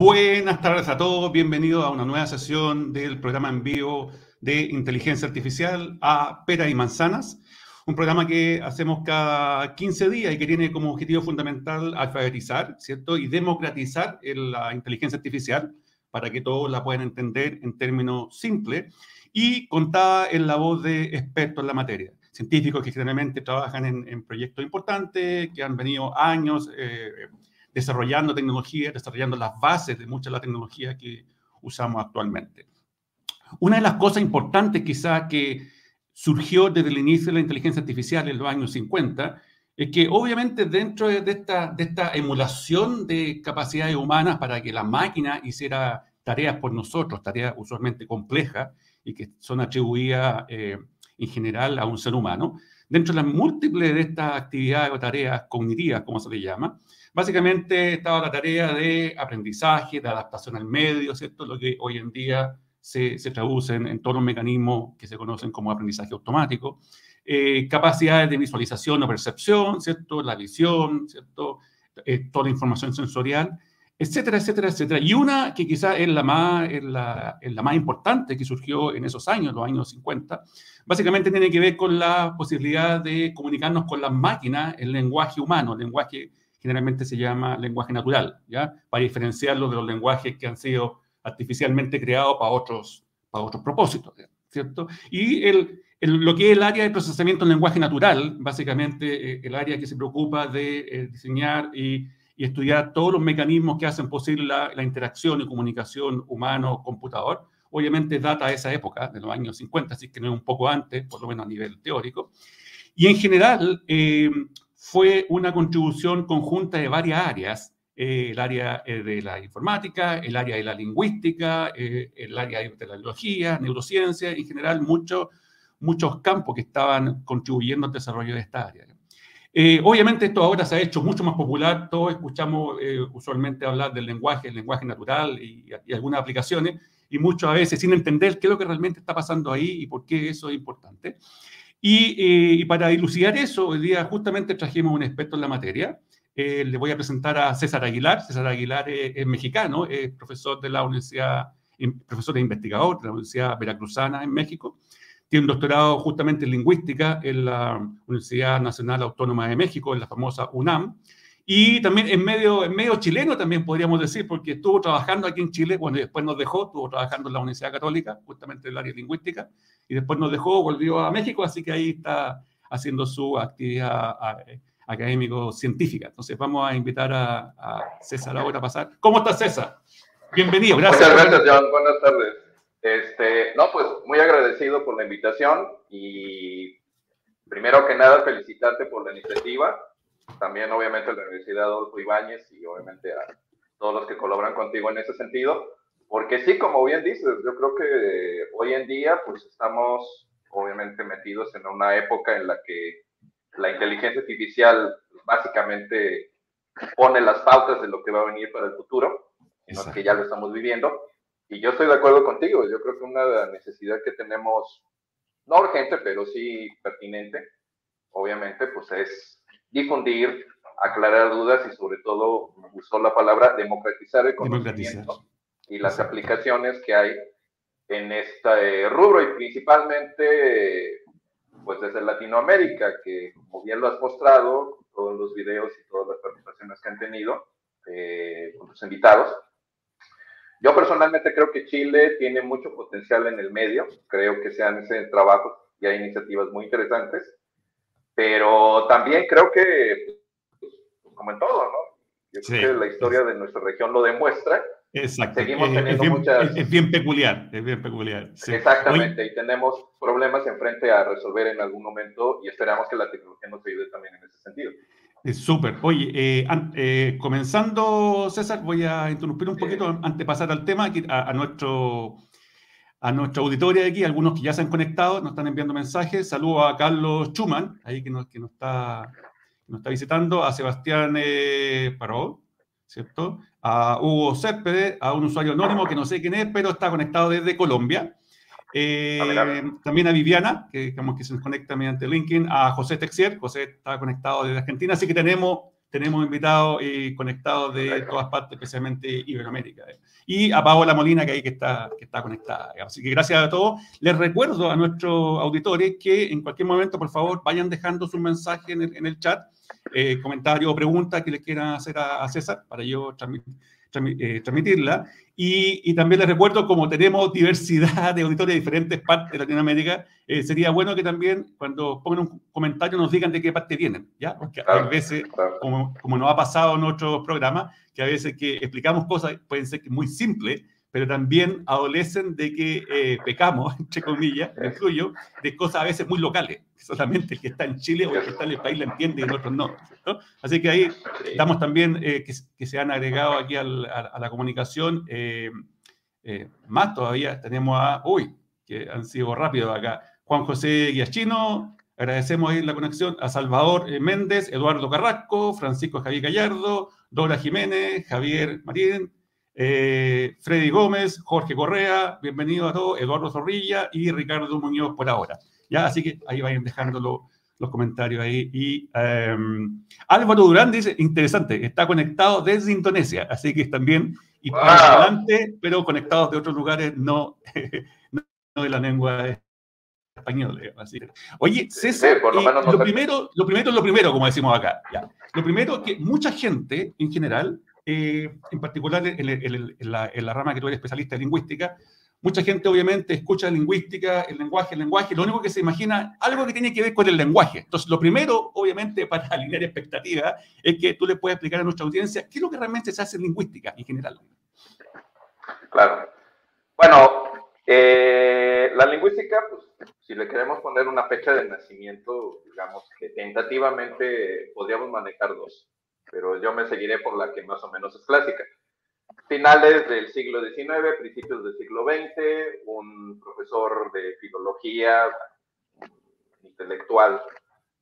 Buenas tardes a todos, bienvenidos a una nueva sesión del programa en vivo de inteligencia artificial a Pera y Manzanas, un programa que hacemos cada 15 días y que tiene como objetivo fundamental alfabetizar, ¿cierto? Y democratizar la inteligencia artificial para que todos la puedan entender en términos simples y contada en la voz de expertos en la materia, científicos que generalmente trabajan en, proyectos importantes, que han venido años eh, desarrollando tecnología, desarrollando las bases de mucha de la tecnología que usamos actualmente. Una de las cosas importantes quizá que surgió desde el inicio de la inteligencia artificial en los años 50 es que obviamente dentro de esta, de esta emulación de capacidades humanas para que la máquina hiciera tareas por nosotros, tareas usualmente complejas y que son atribuidas eh, en general a un ser humano, dentro de las múltiples de estas actividades o tareas cognitivas, como se le llama, Básicamente estaba la tarea de aprendizaje, de adaptación al medio, ¿cierto? Lo que hoy en día se, se traduce en, todos los mecanismos que se conocen como aprendizaje automático. Eh, capacidades de visualización o percepción, ¿cierto? La visión, ¿cierto? Eh, toda la información sensorial, etcétera, etcétera, etcétera. Y una que quizá es la, más, es la, es la más importante que surgió en esos años, los años 50, básicamente tiene que ver con la posibilidad de comunicarnos con las máquinas en lenguaje humano, lenguaje generalmente se llama lenguaje natural, ¿ya? Para diferenciarlo de los lenguajes que han sido artificialmente creados para otros, para otros propósitos, ¿cierto? Y el, lo que es el área de procesamiento en lenguaje natural, básicamente eh, el área que se preocupa de eh, diseñar y, y, estudiar todos los mecanismos que hacen posible la, la interacción y comunicación humano-computador, obviamente data de esa época, de los años 50, así que no es un poco antes, por lo menos a nivel teórico. Y en general, eh, fue una contribución conjunta de varias áreas, eh, el área eh, de la informática, el área de la lingüística, eh, el área de la biología, neurociencia, en general muchos muchos campos que estaban contribuyendo al desarrollo de esta área. obviamente esto ahora se ha hecho mucho más popular, todos escuchamos usualmente hablar del lenguaje, el lenguaje natural y, y algunas aplicaciones, y muchas veces sin entender qué es lo que realmente está pasando ahí y por qué eso es importante. Y, para dilucidar eso, hoy día justamente trajimos un experto en la materia. Eh, le voy a presentar a César Aguilar. César Aguilar es, mexicano, es profesor de la Universidad, profesor e investigador de la Universidad Veracruzana en México. Tiene un doctorado justamente en lingüística en la Universidad Nacional Autónoma de México, en la famosa UNAM. Y también en medio, en medio chileno también podríamos decir, porque estuvo trabajando aquí en Chile, bueno, y después nos dejó, estuvo trabajando en la Universidad Católica, justamente en el área lingüística, y después nos dejó, volvió a México, así que ahí está haciendo su actividad académico-científica. Entonces vamos a invitar a, César ahora a pasar. ¿Cómo estás, César? Bienvenido, gracias. Muchas gracias, John. Buenas tardes. Este, no, pues muy agradecido por la invitación y primero que nada felicitarte por la iniciativa también obviamente a la Universidad Adolfo Ibáñez y obviamente a todos los que colaboran contigo en ese sentido, porque sí, como bien dices, yo creo que hoy en día pues estamos obviamente metidos en una época en la que la inteligencia artificial básicamente pone las pautas de lo que va a venir para el futuro, en que ya lo estamos viviendo. Y yo estoy de acuerdo contigo, yo creo que una necesidad que tenemos, no urgente, pero sí pertinente, obviamente, pues es difundir, aclarar dudas y sobre todo usó la palabra democratizar el conocimiento y las aplicaciones que hay en este rubro y principalmente pues desde Latinoamérica, que como bien lo has mostrado, todos los videos y todas las participaciones que han tenido eh, con los invitados. Yo personalmente creo que Chile tiene mucho potencial en el medio, creo que se han hecho trabajos y hay iniciativas muy interesantes pero también creo que, pues, como en todo, ¿no? Yo creo que la historia de nuestra región lo demuestra. Exacto. Seguimos teniendo es bien, muchas... Es bien peculiar, es bien peculiar. Exactamente, y tenemos problemas enfrente a resolver en algún momento y esperamos que la tecnología nos ayude también en ese sentido. Es súper. Oye, eh, eh, comenzando, César, voy a interrumpir un poquito antes de pasar al tema, a, a nuestro a nuestra auditoria de aquí, algunos que ya se han conectado, nos están enviando mensajes. Saludo a Carlos Schumann, ahí que nos, que nos, está, nos está visitando, a Sebastián eh, Paró, ¿cierto? A Hugo Céspedes, a un usuario anónimo que no sé quién es, pero está conectado desde Colombia. Eh, también a Viviana, que digamos que se nos conecta mediante LinkedIn, a José Texier, José está conectado desde Argentina, así que tenemos tenemos invitados conectados de todas partes, especialmente Iberoamérica. Y a Paola Molina, que ahí que está, que está conectada. Así que gracias a todos. Les recuerdo a nuestros auditores que en cualquier momento, por favor, vayan dejando su mensaje en el, en el chat, eh, comentario o pregunta que les quieran hacer a, a César para yo transmitir eh, transmitirla. Y, también les recuerdo, como tenemos diversidad de auditores de diferentes partes de Latinoamérica, eh, sería bueno que también cuando pongan un comentario nos digan de qué parte vienen, ¿ya? Porque a veces, como, como nos ha pasado en otros programas, que a veces que explicamos cosas pueden ser muy simples, pero también adolecen de que eh, pecamos, entre comillas, me incluyo, de cosas a veces muy locales. Solamente el que está en Chile o el que está en el país la entiende y el otro no. Así que ahí estamos también eh, que, se han agregado aquí a, la comunicación. Eh, más todavía tenemos a, uy, que han sido rápidos acá, Juan José Guiachino, agradecemos ahí la conexión a Salvador Méndez, Eduardo Carrasco, Francisco Javier Gallardo, Dora Jiménez, Javier Marín, eh, Freddy Gómez, Jorge Correa, bienvenido a todos, Eduardo Zorrilla y Ricardo Muñoz por ahora. Ya, así que ahí vayan dejando los comentarios ahí. Y em, Álvaro Durán dice, interesante, está conectado desde Indonesia, así que también y para adelante, pero conectados de otros lugares, no, no de la lengua española. Así. Oye, César, lo, eh, lo, primero, lo primero es lo primero, como decimos acá. Ya. Lo primero es que mucha gente, en general, eh, en particular en, la, rama que tú eres especialista en lingüística, mucha gente obviamente escucha lingüística, el lenguaje, el lenguaje, lo único que se imagina, algo que tiene que ver con el lenguaje. Entonces, lo primero, obviamente, para alinear expectativas, es que tú le puedes explicar a nuestra audiencia qué es lo que realmente se hace en lingüística en general. Claro. Bueno, eh, la lingüística, pues, si le queremos poner una fecha de nacimiento, digamos que tentativamente podríamos manejar dos pero yo me seguiré por la que más o menos es clásica. Finales del siglo XIX, principios del siglo XX, un profesor de filología intelectual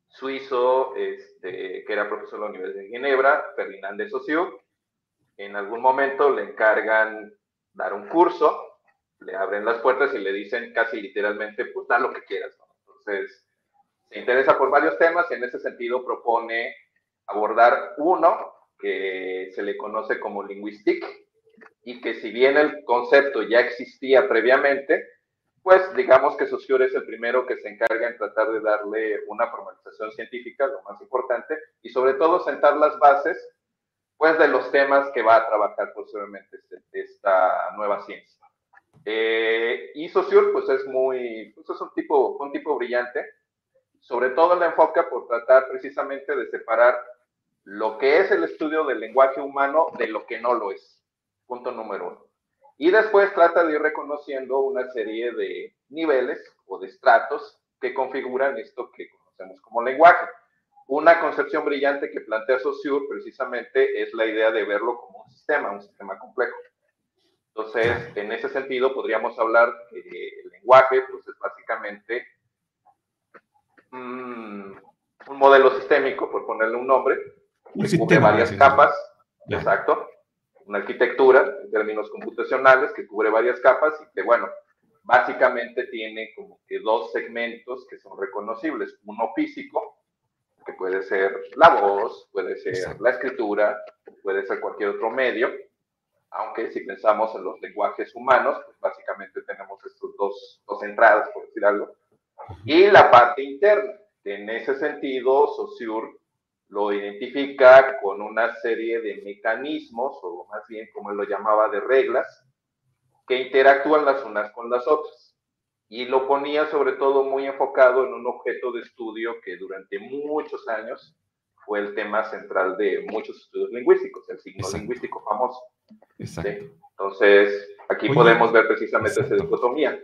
suizo, este, que era profesor de la Universidad de Ginebra, Ferdinand de Saussure, en algún momento le encargan dar un curso, le abren las puertas y le dicen casi literalmente, pues da lo que quieras. Entonces, se interesa por varios temas y en ese sentido propone abordar uno que se le conoce como linguistic y que si bien el concepto ya existía previamente, pues digamos que Saussure es el primero que se encarga en tratar de darle una formalización científica, lo más importante, y sobre todo sentar las bases pues de los temas que va a trabajar posiblemente este, esta nueva ciencia. Eh, y Saussure pues es muy, pues es un tipo, un tipo brillante, sobre todo la enfoca por tratar precisamente de separar lo que es el estudio del lenguaje humano de lo que no lo es. Punto número uno. Y después trata de ir reconociendo una serie de niveles o de estratos que configuran esto que conocemos como lenguaje. Una concepción brillante que plantea Saussure precisamente es la idea de verlo como un sistema, un sistema complejo. Entonces, en ese sentido, podríamos hablar que el lenguaje pues, es básicamente mm, un modelo sistémico, por ponerle un nombre, que cubre varias capas, exacto, una arquitectura en términos computacionales que cubre varias capas y que, bueno, básicamente tiene como que dos segmentos que son reconocibles. Uno físico, que puede ser la voz, puede ser la escritura, puede ser cualquier otro medio, aunque si pensamos en los lenguajes humanos, pues básicamente tenemos estos dos, dos entradas, por decir algo. Y la parte interna, que en ese sentido Saussure lo identifica con una serie de mecanismos, o más bien como él lo llamaba, de reglas, que interactúan las unas con las otras. Y lo ponía sobre todo muy enfocado en un objeto de estudio que durante muchos años fue el tema central de muchos estudios lingüísticos, el signo lingüístico famoso. Exacto. Entonces, aquí podemos ver precisamente esa dicotomía.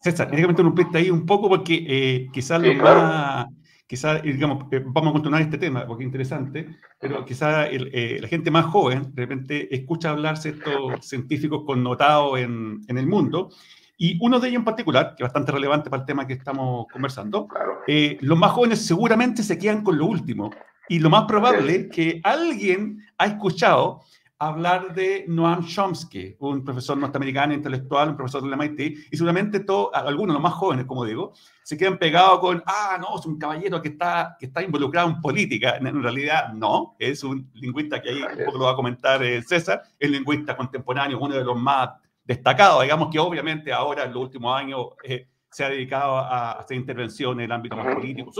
César, déjame interrumpirte ahí un poco porque eh, quizás lo más quizá, digamos, eh, vamos a continuar este tema porque es interesante, pero quizá eh, la gente más joven de repente escucha hablarse estos científicos connotados en, en, el mundo, y uno de ellos en particular, que es bastante relevante para el tema que estamos conversando, eh, los más jóvenes seguramente se quedan con lo último, y lo más probable es que alguien ha escuchado hablar de Noam Chomsky, un profesor norteamericano intelectual, un profesor del MIT, y seguramente todos, algunos, los más jóvenes, como digo, se quedan pegados con, ah, no, es un caballero que está, que está involucrado en política. En realidad, no, es un lingüista que ahí un poco lo va a comentar eh, César, es lingüista contemporáneo, uno de los más destacados, digamos que obviamente ahora en los últimos años eh, se ha dedicado a hacer intervención en el ámbito más político.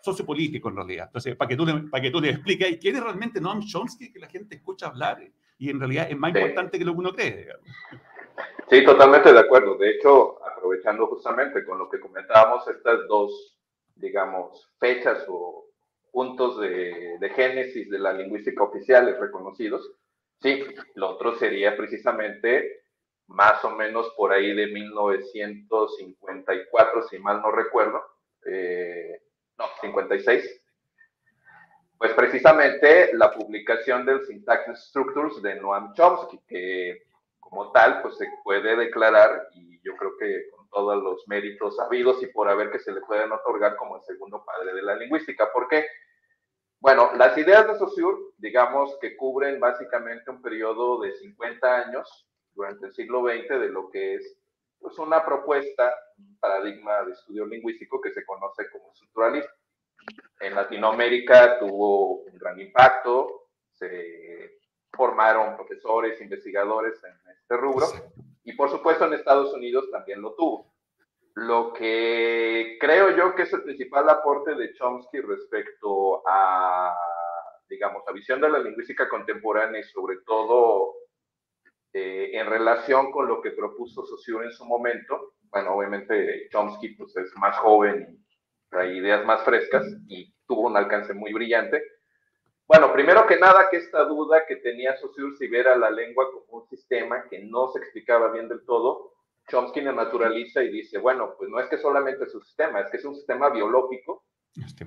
Sociopolítico en realidad. Entonces, para que tú le, para que tú le expliques quién es realmente Noam Chomsky, que la gente escucha hablar y en realidad es más importante que lo que uno cree. Sí, totalmente de acuerdo. De hecho, aprovechando justamente con lo que comentábamos, estas dos, digamos, fechas o puntos de, de génesis de la lingüística oficiales reconocidos, sí, lo otro sería precisamente más o menos por ahí de 1954, si mal no recuerdo, eh, no, 56, pues precisamente la publicación del Syntax Structures de Noam Chomsky, que como tal, pues se puede declarar, y yo creo que con todos los méritos habidos y por haber que se le pueden otorgar como el segundo padre de la lingüística. ¿Por qué? Bueno, las ideas de Saussure, digamos que cubren básicamente un periodo de 50 años durante el siglo XX de lo que es pues, una propuesta, un paradigma de estudio lingüístico que se conoce como estructuralismo en Latinoamérica tuvo un gran impacto, se formaron profesores, investigadores en este rubro y por supuesto en Estados Unidos también lo tuvo. Lo que creo yo que es el principal aporte de Chomsky respecto a, digamos, la visión de la lingüística contemporánea y sobre todo eh, en relación con lo que propuso Saussure en su momento. Bueno, obviamente Chomsky pues, es más joven trae ideas más frescas y tuvo un alcance muy brillante. Bueno, primero que nada, que esta duda que tenía Saussure si ver a la lengua como un sistema que no se explicaba bien del todo, Chomsky la naturaliza y dice, bueno, pues no es que solamente es un sistema, es que es un sistema biológico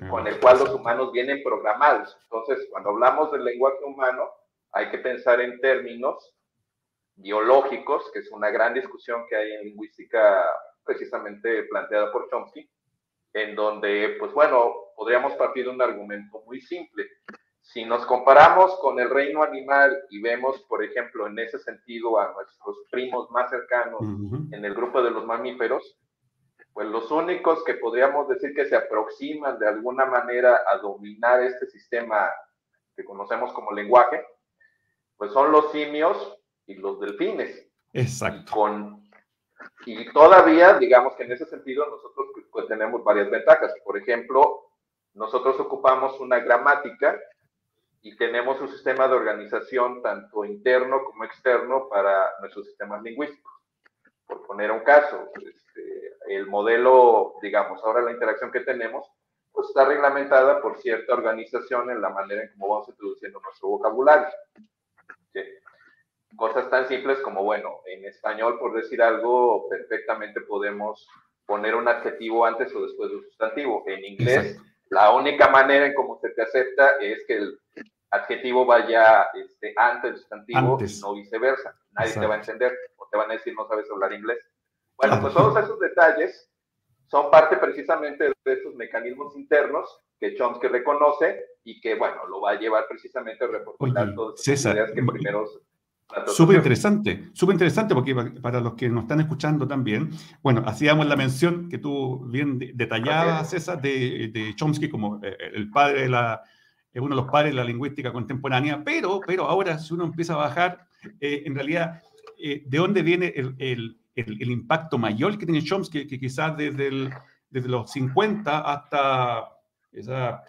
con el cual los humanos vienen programados. Entonces, cuando hablamos del lenguaje humano, hay que pensar en términos biológicos, que es una gran discusión que hay en lingüística precisamente planteada por Chomsky, en donde, pues bueno, podríamos partir de un argumento muy simple. Si nos comparamos con el reino animal y vemos, por ejemplo, en ese sentido a nuestros primos más cercanos en el grupo de los mamíferos, pues los únicos que podríamos decir que se aproximan de alguna manera a dominar este sistema que conocemos como lenguaje, pues son los simios y los delfines. Exacto. con y todavía, digamos que en ese sentido, nosotros pues, tenemos varias ventajas. Por ejemplo, nosotros ocupamos una gramática y tenemos un sistema de organización tanto interno como externo para nuestros sistemas lingüísticos. Por poner un caso, este, el modelo, digamos, ahora la interacción que tenemos, pues está reglamentada por cierta organización en la manera en cómo vamos introduciendo nuestro vocabulario. ¿sí? Cosas tan simples como, bueno, en español, por decir algo, perfectamente podemos poner un adjetivo antes o después de un sustantivo. En inglés, la única manera en cómo se te acepta es que el adjetivo vaya este, antes del sustantivo, no viceversa. Nadie te va a entender o te van a decir no sabes hablar inglés. Bueno, pues todos esos detalles son parte precisamente de esos mecanismos internos que Chomsky reconoce y que, bueno, lo va a llevar precisamente a reformular todas esas ideas que primero Súper interesante, súper interesante porque para los que nos están escuchando también, bueno, hacíamos la mención que tú bien detallada, César, de, de, Chomsky como eh, el padre de la, uno de los padres de la lingüística contemporánea, pero, pero ahora si uno empieza a bajar, eh, en realidad, eh, ¿de dónde viene el, el, el, impacto mayor que tiene Chomsky? Que quizás desde, desde los 50 hasta esa,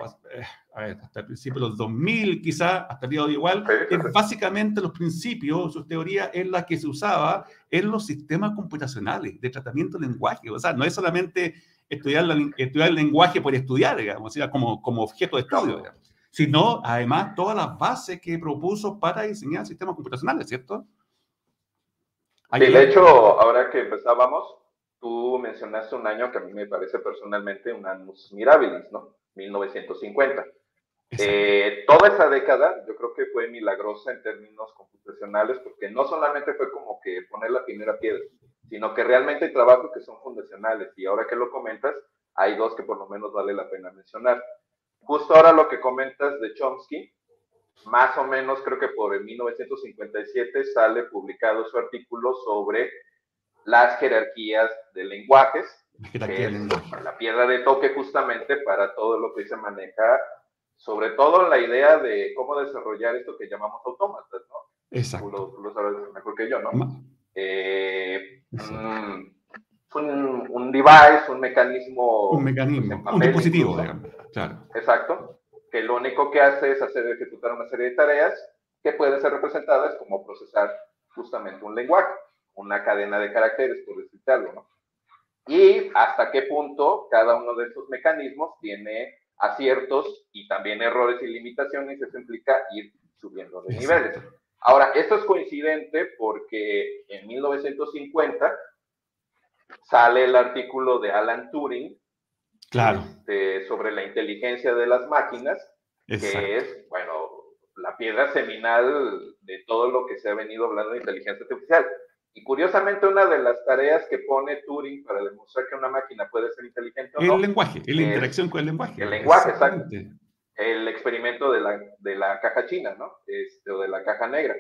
hasta el principio de los 2000, quizá, hasta el día de igual, es básicamente los principios, sus teorías, es la que se usaba en los sistemas computacionales de tratamiento de lenguaje. O sea, no es solamente estudiar, estudiar el lenguaje por estudiar, digamos, como, como objeto de estudio, sino además todas las bases que propuso para diseñar sistemas computacionales, ¿cierto? Sí, de hecho, ahora que empezábamos, tú mencionaste un año que a mí me parece personalmente un annus mirabilis, ¿no? 1950. Eh, toda esa década yo creo que fue milagrosa en términos computacionales porque no solamente fue como que poner la primera piedra, sino que realmente hay trabajos que son fundacionales y ahora que lo comentas, hay dos que por lo menos vale la pena mencionar. Justo ahora lo que comentas de Chomsky, más o menos creo que por el 1957 sale publicado su artículo sobre las jerarquías de lenguajes, que es la piedra de toque justamente para todo lo que se maneja, sobre todo la idea de cómo desarrollar esto que llamamos autómatas, ¿no? Exacto. Tú lo, sabes mejor que yo, ¿no? Eh, un, un, device, un mecanismo. Un mecanismo, un dispositivo, digamos. Claro. Exacto. Que lo único que hace es hacer ejecutar una serie de tareas que pueden ser representadas como procesar justamente un lenguaje, una cadena de caracteres, por decirte algo, ¿no? Y hasta qué punto cada uno de estos mecanismos tiene aciertos y también errores y limitaciones, eso implica ir subiendo de niveles. Ahora, esto es coincidente porque en 1950 sale el artículo de Alan Turing claro. Este, sobre la inteligencia de las máquinas, que es, bueno, la piedra seminal de todo lo que se ha venido hablando de inteligencia artificial. Y curiosamente, una de las tareas que pone Turing para demostrar que una máquina puede ser inteligente o el no, lenguaje, la interacción con el lenguaje. El lenguaje, exacto. El experimento de la, de la caja china, ¿no? Este, o de la caja negra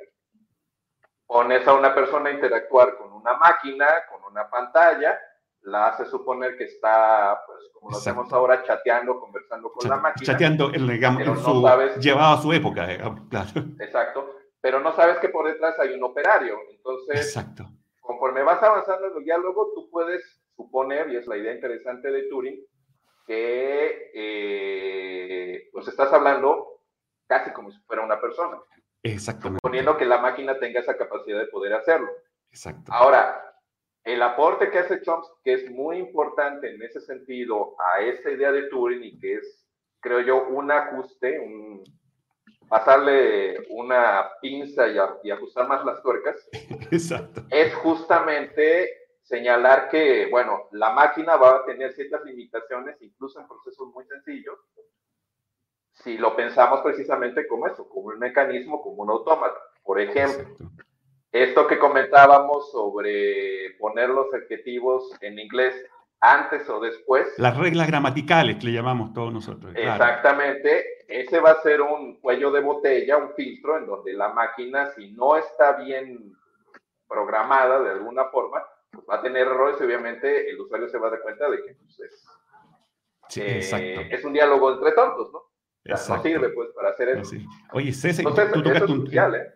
pones a una persona a interactuar con una máquina, con una pantalla, la hace suponer que está, pues, como lo hacemos ahora, chateando, conversando con la máquina. Chateando, en, en su, llevado a su época, claro. Exacto, pero no sabes que por detrás hay un operario. Entonces, Exacto. conforme vas avanzando en el diálogo, tú puedes suponer, y es la idea interesante de Turing, que eh, pues estás hablando casi como si fuera una persona. Exactamente. Suponiendo que la máquina tenga esa capacidad de poder hacerlo. Exacto. Ahora, el aporte que hace Chomsky, que es muy importante en ese sentido a esa idea de Turing y que es, creo yo, un ajuste, un, pasarle una pinza y, y ajustar más las tuercas, Exacto. es justamente señalar que, bueno, la máquina va a tener ciertas limitaciones, incluso en procesos muy sencillos, si lo pensamos precisamente como eso, como un mecanismo, como un autómata. Por ejemplo, esto que comentábamos sobre poner los adjetivos en inglés antes o después. Las reglas gramaticales que le llamamos todos nosotros. Exactamente. Ese va a ser un cuello de botella, un filtro en donde la máquina, si no está bien programada de alguna forma, pues va a tener errores y obviamente el usuario se va a dar cuenta de que pues, es, eh, es un diálogo entre tontos, ¿no? no sirve pues para hacer eso. Oye, César, tú, tocaste un... ¿eh? Eh,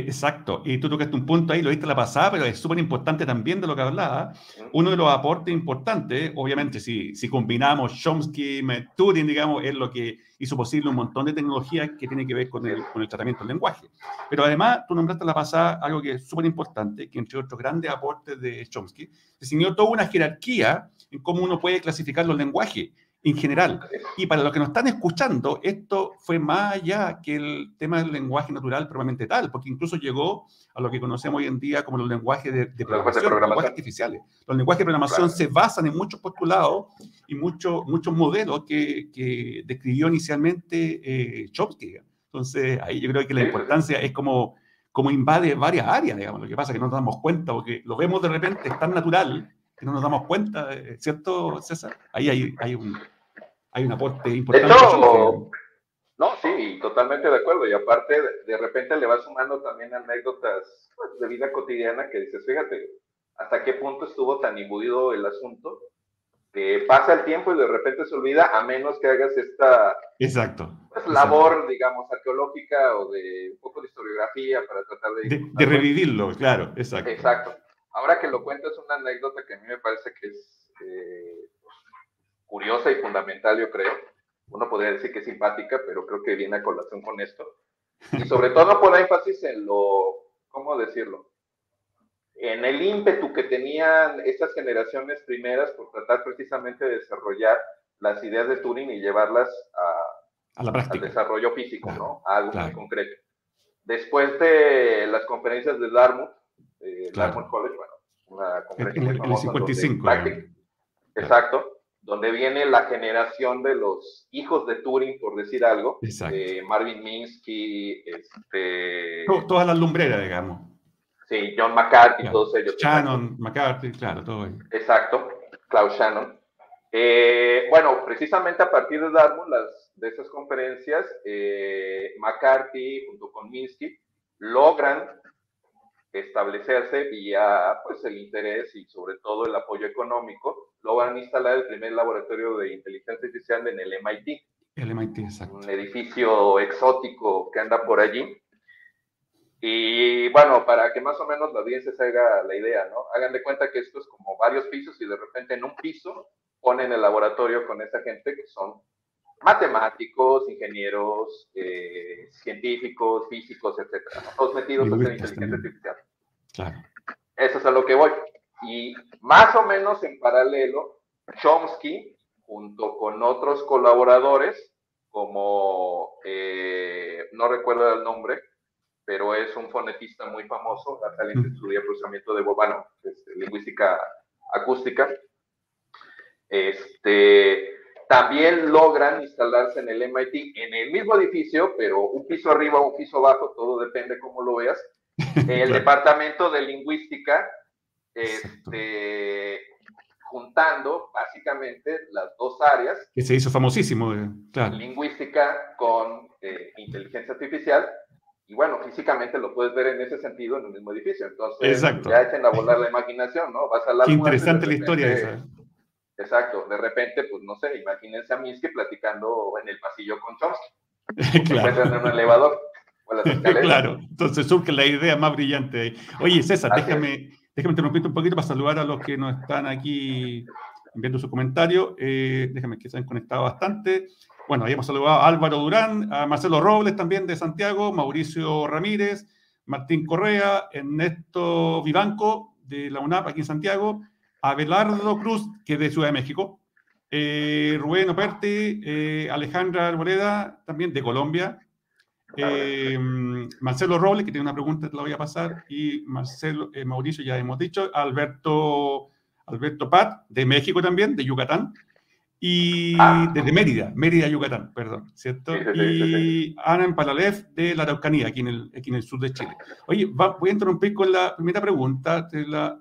exacto, y tú tocaste un punto ahí, lo viste la pasada, pero es súper importante también de lo que hablaba. Uno de los aportes importantes, obviamente, si, si combinamos Chomsky, Turing, digamos, es lo que hizo posible un montón de tecnologías que tiene que ver con el, con el tratamiento del lenguaje. Pero además, tú nombraste la pasada algo que es súper importante, que entre otros grandes aportes de Chomsky, diseñó toda una jerarquía en cómo uno puede clasificar los lenguajes en general. Y para los que nos están escuchando, esto fue más allá que el tema del lenguaje natural probablemente tal, porque incluso llegó a lo que conocemos hoy en día como los lenguajes de, programación, los lenguajes artificiales. Los lenguajes de programación se basan en muchos postulados y muchos muchos modelos que, que describió inicialmente eh, Chomsky. Entonces, ahí yo creo que la importancia es como, como invade varias áreas, digamos. Lo que pasa es que no nos damos cuenta, porque lo vemos de repente, es tan natural que no nos damos cuenta, ¿cierto, César? Ahí hay, hay, un, hay un aporte importante. no, sí, totalmente de acuerdo. Y aparte, de repente le va sumando también anécdotas pues, de vida cotidiana que dices, fíjate, hasta qué punto estuvo tan imbuido el asunto que pasa el tiempo y de repente se olvida, a menos que hagas esta exacto, pues, labor, digamos, arqueológica o de un poco de historiografía para tratar de... De, de revivirlo, claro, exacto. Exacto. Ahora que lo cuento es una anécdota que a mí me parece que es eh, curiosa y fundamental, yo creo. Uno podría decir que es simpática, pero creo que viene a colación con esto. Y sobre todo pone énfasis en lo, ¿cómo decirlo? En el ímpetu que tenían estas generaciones primeras por tratar precisamente de desarrollar las ideas de Turing y llevarlas a, la práctica. al desarrollo físico, ¿no? A algo muy concreto. Después de las conferencias de Dartmouth, eh, claro. College, bueno, una conferencia en, el 55. exacto, donde viene la generación de los hijos de Turing, por decir algo, eh, Marvin Minsky, este... Todas las lumbreras, digamos. Sí, John McCarthy, todos ellos. Shannon, McCarthy, claro, todo ello. Exacto, Klaus Shannon. Eh, bueno, precisamente a partir de Dartmouth, las, de esas conferencias, eh, McCarthy junto con Minsky logran establecerse vía pues, el interés y sobre todo el apoyo económico, logran instalar el primer laboratorio de inteligencia artificial en el MIT. El MIT, exacto. Un edificio exótico que anda por allí. Y bueno, para que más o menos la audiencia se haga la idea, ¿no? Hagan de cuenta que esto es como varios pisos y de repente en un piso ponen el laboratorio con esa gente que son matemáticos, ingenieros, eh, científicos, físicos, etcétera, todos metidos en inteligencia artificial. Claro. Eso es a lo que voy. Y más o menos en paralelo, Chomsky, junto con otros colaboradores, como eh, no recuerdo el nombre, pero es un fonetista muy famoso, alguien que estudia procesamiento de Bobano, este, lingüística acústica, este, también logran instalarse en el MIT, en el mismo edificio, pero un piso arriba un piso abajo, todo depende cómo lo veas, el departamento de lingüística, este, juntando básicamente las dos áreas. Que se hizo famosísimo, eh, claro. Lingüística con eh, inteligencia artificial. Y bueno, físicamente lo puedes ver en ese sentido en el mismo edificio. Entonces, ya echen a volar la imaginación, ¿no? Vas a la Qué interesante la historia esa. Exacto, de repente, pues no sé, imagínense a Minsky platicando en el pasillo con Chomsky. claro. en un elevador. claro, entonces surge la idea más brillante Oye, César, déjame, déjame interrumpirte un poquito para saludar a los que nos están aquí viendo su comentario. Eh, déjame que se han conectado bastante. Bueno, habíamos saludado a Álvaro Durán, a Marcelo Robles también de Santiago, Mauricio Ramírez, Martín Correa, Ernesto Vivanco de la UNAP aquí en Santiago, Abelardo Cruz, que es de Ciudad de México, eh, Rubén Operti, eh, Alejandra Arboleda, también de Colombia, eh, Marcelo Robles, que tiene una pregunta, te la voy a pasar, y Marcelo, Mauricio, ya hemos dicho, Alberto, Alberto Pat, de México también, de Yucatán, y ah. desde Mérida, Mérida, Yucatán, perdón, ¿cierto? y Ana Empalalev de la Araucanía, aquí en el, aquí en el sur de Chile. Oye, voy a interrumpir con la primera pregunta, te la,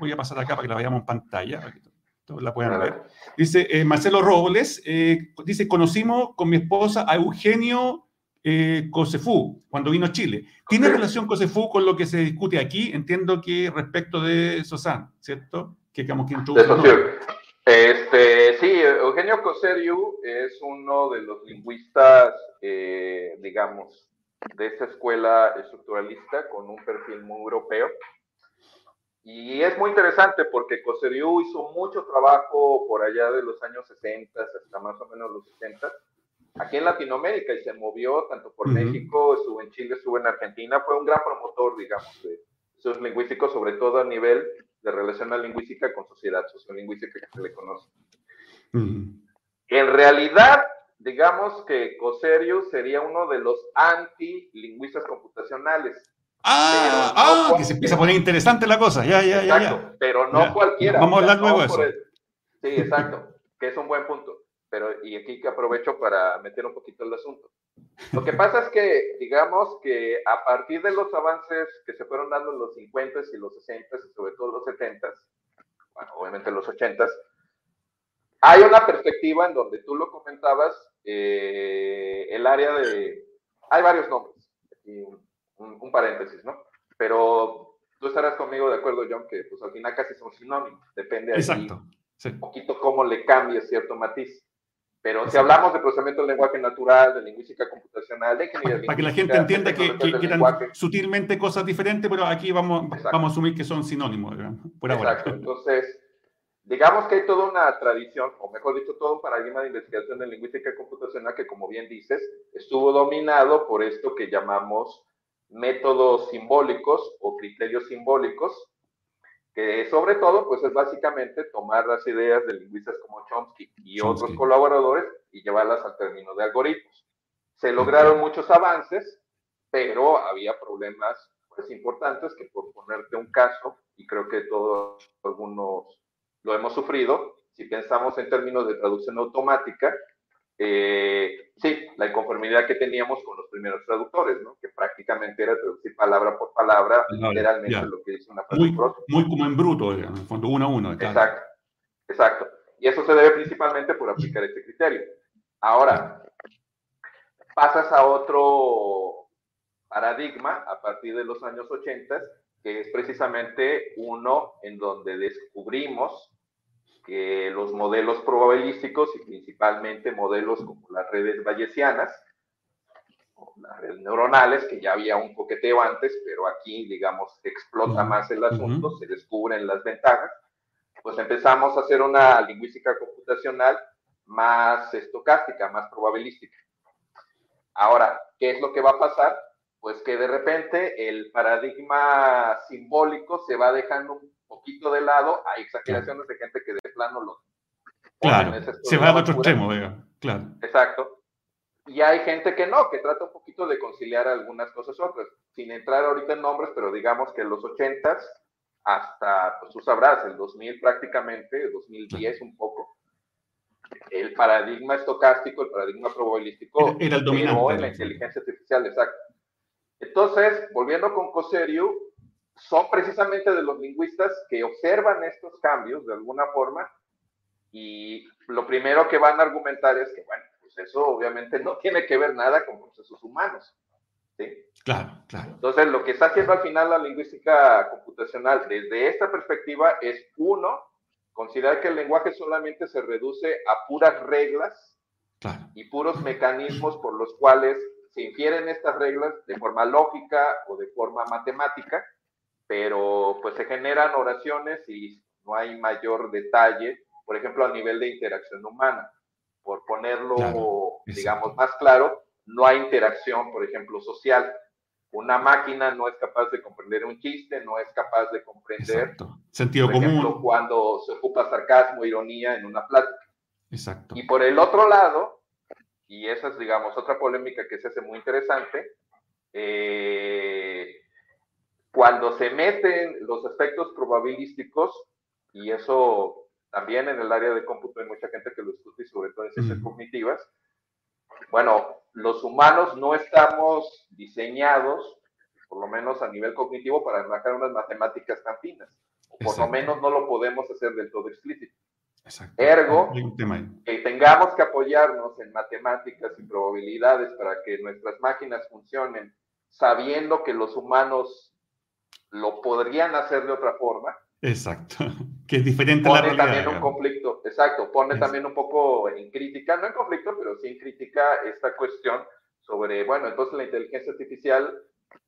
voy a pasar acá para que la veamos en pantalla, para que todos la puedan ver. Dice eh, Marcelo Robles, eh, dice, conocimos con mi esposa a Eugenio eh, Cosefú cuando vino a Chile. ¿Tiene relación Cosefú con lo que se discute aquí? Entiendo que respecto de Sosan, ¿cierto? Que digamos que introdujo... Este, sí, Eugenio Coseriu es uno de los lingüistas, eh, digamos, de esta escuela estructuralista con un perfil muy europeo. Y es muy interesante porque Coseriu hizo mucho trabajo por allá de los años 60 hasta más o menos los 60 aquí en Latinoamérica y se movió tanto por México, estuvo en Chile, estuvo en Argentina, fue un gran promotor, digamos, de esos lingüísticos, sobre todo a nivel de relación lingüística con sociedad sociolingüística que se le conoce. En realidad, digamos que Coserius sería uno de los anti-lingüistas computacionales. Ah, ah que se empieza a poner interesante la cosa, ya, ya, ya. Exacto, pero no cualquiera. Vamos a hablar luego de eso. Sí, exacto, que es un buen punto. Pero, y aquí que aprovecho para meter un poquito el asunto. Lo que pasa es que, digamos que a partir de los avances que se fueron dando en los 50s y los 60s y sobre todo los 70s, bueno, obviamente los 80s, hay una perspectiva en donde tú lo comentabas, eh, el área de... Hay varios nombres, un, paréntesis, ¿no? Pero tú estarás conmigo de acuerdo, John, que pues al final casi son sinónimos, depende de un poquito cómo le cambia cierto matiz. Pero si hablamos de procesamiento del lenguaje natural, de lingüística computacional, de ingeniería Para que la gente entienda que, que, sutilmente cosas diferentes, pero aquí vamos, vamos a asumir que son sinónimos, por ahora. Exacto. Entonces, digamos que hay toda una tradición, o mejor dicho, todo un paradigma de investigación en lingüística computacional que, como bien dices, estuvo dominado por esto que llamamos métodos simbólicos o criterios simbólicos, que sobre todo, pues es básicamente tomar las ideas de lingüistas como Chomsky y otros colaboradores y llevarlas al término de algoritmos. Se lograron muchos avances, pero había problemas pues, importantes que por ponerte un caso, y creo que todos algunos lo hemos sufrido, si pensamos en términos de traducción automática, eh, sí, la inconformidad que teníamos con los primeros traductores, ¿no? que prácticamente era traducir palabra por palabra, literalmente lo que dice una frase. Muy, muy como en bruto, digamos, cuando uno a uno. Exacto, exacto. Y eso se debe principalmente por aplicar este criterio. Ahora, pasas a otro paradigma a partir de los años 80, que es precisamente uno en donde descubrimos que los modelos probabilísticos y principalmente modelos como las redes bayesianas, o las redes neuronales, que ya había un coqueteo antes, pero aquí, digamos, explota más el asunto, se descubren las ventajas, pues empezamos a hacer una lingüística computacional más estocástica, más probabilística. Ahora, ¿qué es lo que va a pasar? Pues que de repente el paradigma simbólico se va dejando un poquito de lado, hay exageraciones de gente que de plano lo... Claro, se va a otro extremo, claro. Exacto. Y hay gente que no, que trata un poquito de conciliar algunas cosas otras, sin entrar ahorita en nombres, pero digamos que en los ochentas hasta, pues tú sabrás, el 2000 prácticamente, el 2010 un poco, el paradigma estocástico, el paradigma probabilístico, era, el dominante. en la inteligencia artificial, exacto. Entonces, volviendo con Coserio, son precisamente de los lingüistas que observan estos cambios de alguna forma y lo primero que van a argumentar es que, bueno, pues eso obviamente no tiene que ver nada con procesos humanos. ¿sí? Claro, claro. Entonces, lo que está haciendo al final la lingüística computacional desde esta perspectiva es, uno, considerar que el lenguaje solamente se reduce a puras reglas y puros mecanismos por los cuales se infieren estas reglas de forma lógica o de forma matemática pero pues se generan oraciones y no hay mayor detalle, por ejemplo, a nivel de interacción humana. Por ponerlo, digamos, más claro, no hay interacción, por ejemplo, social. Una máquina no es capaz de comprender un chiste, no es capaz de comprender, Exacto. sentido por ejemplo, cuando se ocupa sarcasmo, ironía en una plática. Exacto. Y por el otro lado, y esa es, digamos, otra polémica que se hace muy interesante, eh, cuando se meten los aspectos probabilísticos, y eso también en el área de cómputo hay mucha gente que lo estudia, sobre todo en ciencias cognitivas, bueno, los humanos no estamos diseñados, por lo menos a nivel cognitivo, para manejar unas matemáticas tan finas. por lo menos no lo podemos hacer del todo explícito. Exacto. Ergo, que tengamos que apoyarnos en matemáticas y probabilidades para que nuestras máquinas funcionen, sabiendo que los humanos lo podrían hacer de otra forma. Exacto, que es diferente a la realidad. también un conflicto, exacto, pone también un poco en crítica, no en conflicto, pero sí en crítica esta cuestión sobre, bueno, entonces la inteligencia artificial,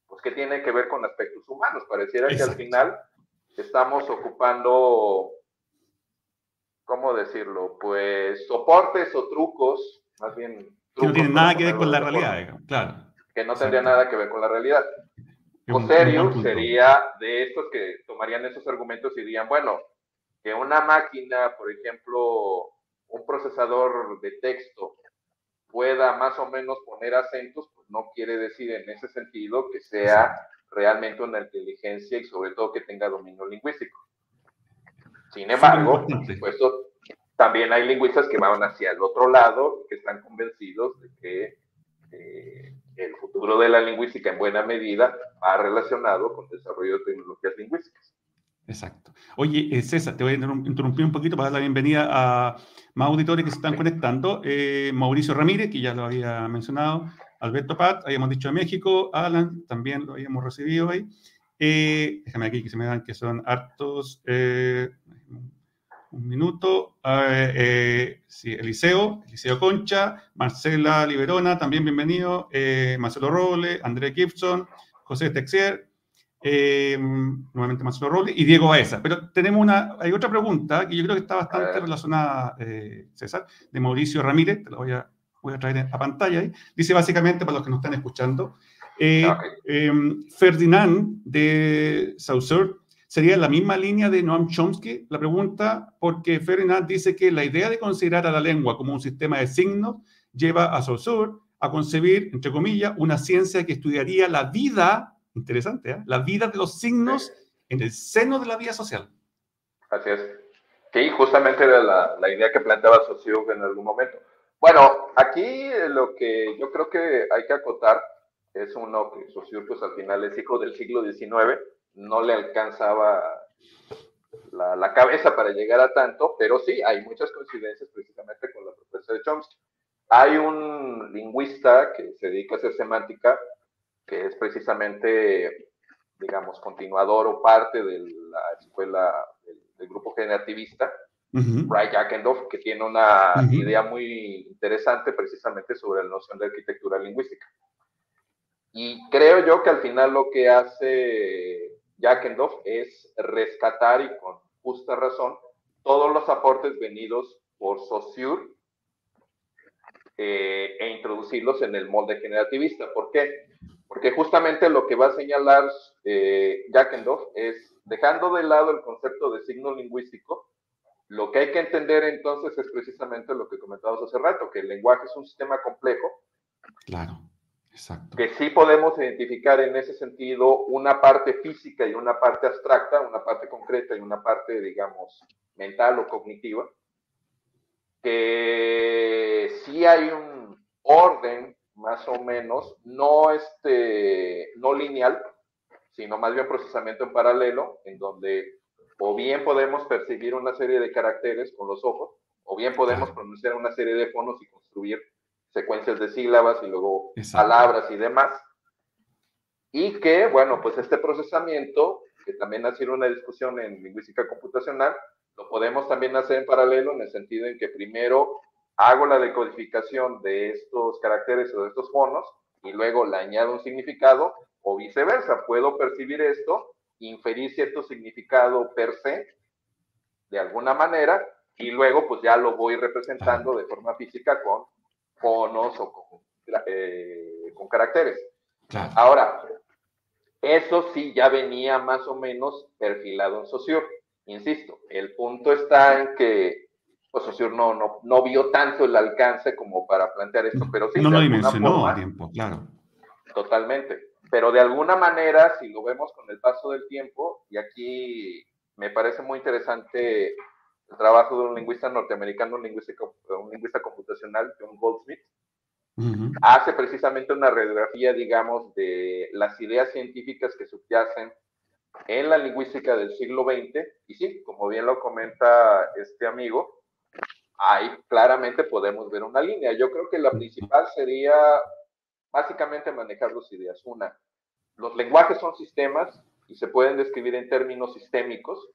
pues, ¿qué tiene que ver con aspectos humanos? Pareciera que al final estamos ocupando, ¿cómo decirlo? Pues soportes o trucos, más bien... que no tienen nada que ver con la realidad, claro. Que no tendría nada que ver con la realidad. Coserio sería de estos que tomarían esos argumentos y dirían, bueno, que una máquina, por ejemplo, un procesador de texto pueda más o menos poner acentos, pues no quiere decir en ese sentido que sea realmente una inteligencia y sobre todo que tenga dominio lingüístico. Sin embargo, pues, también hay lingüistas que van hacia el otro lado, que están convencidos de que eh, el futuro de la lingüística en buena medida va relacionado con el desarrollo de tecnologías lingüísticas. Exacto. Oye, eh, César, te voy a interrumpir un poquito para dar la bienvenida a más auditores que se están conectando. Eh, Mauricio Ramírez, que ya lo había mencionado, Alberto Pat, habíamos dicho de México, Alan, también lo habíamos recibido ahí. Eh, déjame aquí que se me dan que son hartos un minuto. Eh, sí, Eliseo, Eliseo Concha, Marcela Liberona, también bienvenido, eh, Marcelo Roble, André Gibson, José Texier, eh, nuevamente Marcelo Roble y Diego Baeza. Pero tenemos una, hay otra pregunta que yo creo que está bastante relacionada, César, de Mauricio Ramírez, te la voy a, voy a traer a pantalla ahí. Dice básicamente, para los que nos están escuchando, Ferdinand de Saussure sería la misma línea de Noam Chomsky la pregunta, porque Ferdinand dice que la idea de considerar a la lengua como un sistema de signos lleva a Saussure a concebir, entre comillas, una ciencia que estudiaría la vida, interesante, ¿eh? la vida de los signos en el seno de la vida social. Así es. Sí, justamente era la, idea que planteaba Saussure en algún momento. Bueno, aquí lo que yo creo que hay que acotar es uno que Saussure, pues al final es hijo del siglo XIX, no le alcanzaba la, cabeza para llegar a tanto, pero sí, hay muchas coincidencias precisamente con la propuesta de Chomsky. Hay un lingüista que se dedica a hacer semántica, que es precisamente, digamos, continuador o parte de la escuela del, grupo generativista, uh -huh. que tiene una idea muy interesante precisamente sobre la noción de arquitectura lingüística. Y creo yo que al final lo que hace Jackendorf es rescatar y con justa razón todos los aportes venidos por Saussure eh, e introducirlos en el molde generativista. ¿Por qué? Porque justamente lo que va a señalar eh, Jackendorf es, dejando de lado el concepto de signo lingüístico, lo que hay que entender entonces es precisamente lo que comentábamos hace rato, que el lenguaje es un sistema complejo. Claro Exacto. Que sí podemos identificar en ese sentido una parte física y una parte abstracta, una parte concreta y una parte, digamos, mental o cognitiva. Que sí hay un orden, más o menos, no, este, no lineal, sino más bien procesamiento en paralelo, en donde o bien podemos percibir una serie de caracteres con los ojos, o bien podemos pronunciar una serie de fonos y construir secuencias de sílabas y luego palabras y demás. Y que, bueno, pues este procesamiento, que también ha sido una discusión en lingüística computacional, lo podemos también hacer en paralelo en el sentido en que primero hago la decodificación de estos caracteres o de estos fonos y luego le añado un significado o viceversa. Puedo percibir esto, inferir cierto significado per se, de alguna manera, y luego pues ya lo voy representando de forma física con conos o con, eh, con caracteres. Ahora, eso sí ya venía más o menos perfilado en Saussure. Insisto, el punto está en que pues, Saussure no, no, no vio tanto el alcance como para plantear esto, pero sí. No lo dimensionó a tiempo, claro. Totalmente. Pero de alguna manera, si lo vemos con el paso del tiempo, y aquí me parece muy interesante el trabajo de un lingüista norteamericano, un lingüista, un lingüista computacional, John Goldsmith, hace precisamente una radiografía, digamos, de las ideas científicas que subyacen en la lingüística del siglo XX. Y sí, como bien lo comenta este amigo, ahí claramente podemos ver una línea. Yo creo que la principal sería básicamente manejar dos ideas. Una, los lenguajes son sistemas y se pueden describir en términos sistémicos,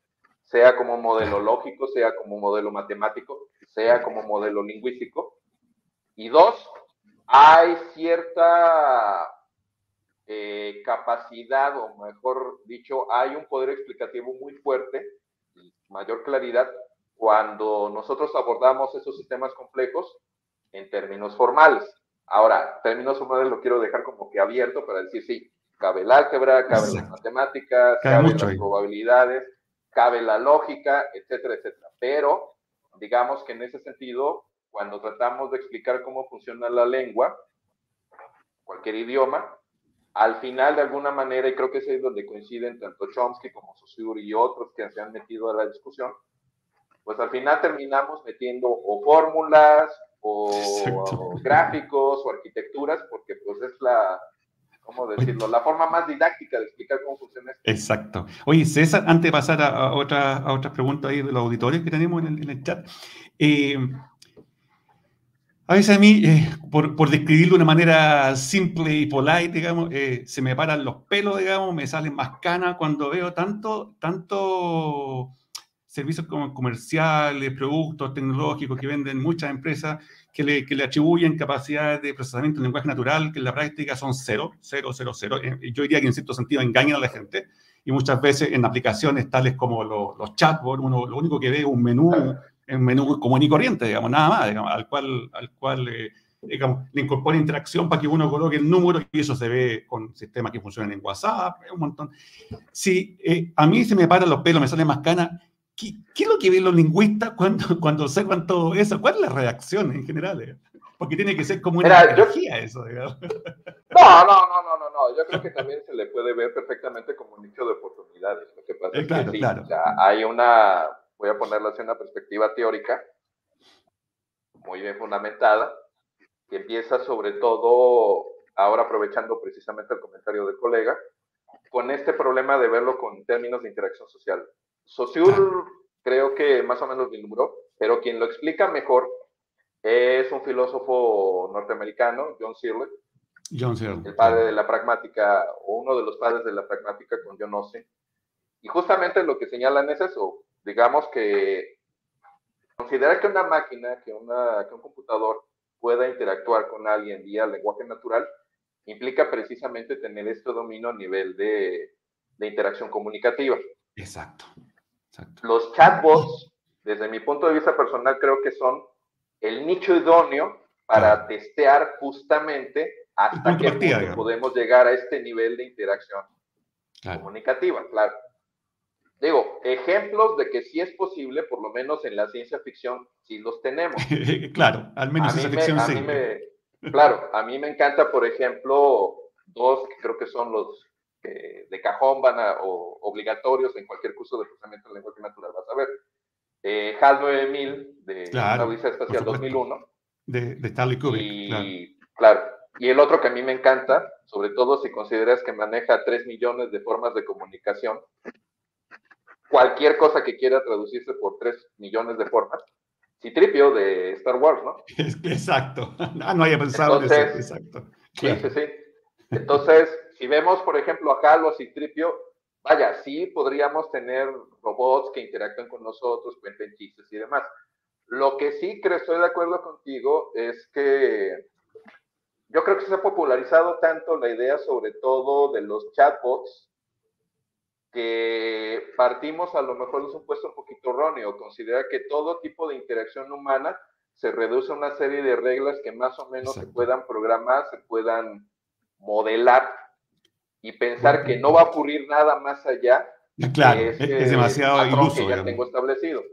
sea como modelo lógico, sea como modelo matemático, sea como modelo lingüístico. Y dos, hay cierta eh, capacidad, o mejor dicho, hay un poder explicativo muy fuerte y mayor claridad cuando nosotros abordamos esos sistemas complejos en términos formales. Ahora, términos formales lo quiero dejar como que abierto para decir, sí, cabe el álgebra, cabe las matemáticas, cabe las probabilidades, cabe la lógica, etcétera, etcétera. Pero digamos que en ese sentido, cuando tratamos de explicar cómo funciona la lengua, cualquier idioma, al final de alguna manera, y creo que es ahí donde coinciden tanto Chomsky como Saussure y otros que se han metido a la discusión, pues al final terminamos metiendo o fórmulas o gráficos o arquitecturas, porque pues es la, ¿cómo decirlo? La forma más didáctica de explicar cómo funciona esto. Exacto. Oye, César, antes de pasar a, otra, a otras preguntas ahí de los auditores que tenemos en el, chat, eh, a veces a mí, eh, por, por, describirlo de una manera simple y polite, digamos, eh, se me paran los pelos, digamos, me salen más canas cuando veo tanto, tanto servicios comerciales, productos tecnológicos que venden muchas empresas que le, que le, atribuyen capacidades de procesamiento en lenguaje natural que en la práctica son cero, cero, cero, cero. Eh, yo diría que en cierto sentido engañan a la gente y muchas veces en aplicaciones tales como los, los chatbots, uno lo único que ve es un menú, un menú común y corriente, digamos, nada más, digamos, al cual, al cual eh, digamos, le incorpora interacción para que uno coloque el número y eso se ve con sistemas que funcionan en WhatsApp, un montón. Si eh, a mí se me paran los pelos, me sale más cana, ¿Qué, es lo que ven los lingüistas cuando, cuando observan todo eso? ¿Cuál es la reacción en general? Eh? Porque tiene que ser como una energía eso, digamos. No, no, no, no, no, no. Yo creo que también se le puede ver perfectamente como un nicho de oportunidades. Lo que pasa es que sí, hay una, voy a ponerlo así, una perspectiva teórica muy bien fundamentada, que empieza sobre todo, ahora aprovechando precisamente el comentario del colega, con este problema de verlo con términos de interacción social. Saussure creo que más o menos vislumbró, pero quien lo explica mejor es un filósofo norteamericano, John Searle, John Searle. el padre de la pragmática, o uno de los padres de la pragmática con John Austin. Y justamente lo que señalan es eso, digamos que considerar que una máquina, que, una, que un computador pueda interactuar con alguien vía lenguaje natural, implica precisamente tener este dominio a nivel de, de interacción comunicativa. Exacto, exacto. Los chatbots, desde mi punto de vista personal, creo que son el nicho idóneo para testear justamente hasta qué punto podemos llegar a este nivel de interacción comunicativa, claro. Digo, ejemplos de que sí es posible, por lo menos en la ciencia ficción, sí los tenemos. claro, al menos en ficción sí. Me, claro, a mí me encanta, por ejemplo, dos que creo que son los que de cajón van a, o obligatorios en cualquier curso de procesamiento del lenguaje natural. Vas a ver, eh, HAL 9000 de la Odisea Espacial 2001. De, de Stanley Kubrick. Y, claro. Y el otro que a mí me encanta, sobre todo si consideras que maneja 3 millones de formas de comunicación, cualquier cosa que quiera traducirse por 3 millones de formas. Citripio de Star Wars, ¿no? Exacto. Ah, no haya pensado en eso. Exacto. Sí, sí, sí. Entonces, si vemos, por ejemplo, a Halo, Citripio, vaya, sí podríamos tener robots que interactúen con nosotros, cuenten chistes y demás. Lo que sí creo, estoy de acuerdo contigo, es que yo creo que se ha popularizado tanto la idea, sobre todo de los chatbots, que partimos a lo mejor de un puesto un poquito erróneo, considera que todo tipo de interacción humana se reduce a una serie de reglas que más o menos se puedan programar, se puedan modelar y pensar que no va a ocurrir nada más allá. Claro, es, demasiado iluso. Que ya tengo establecido.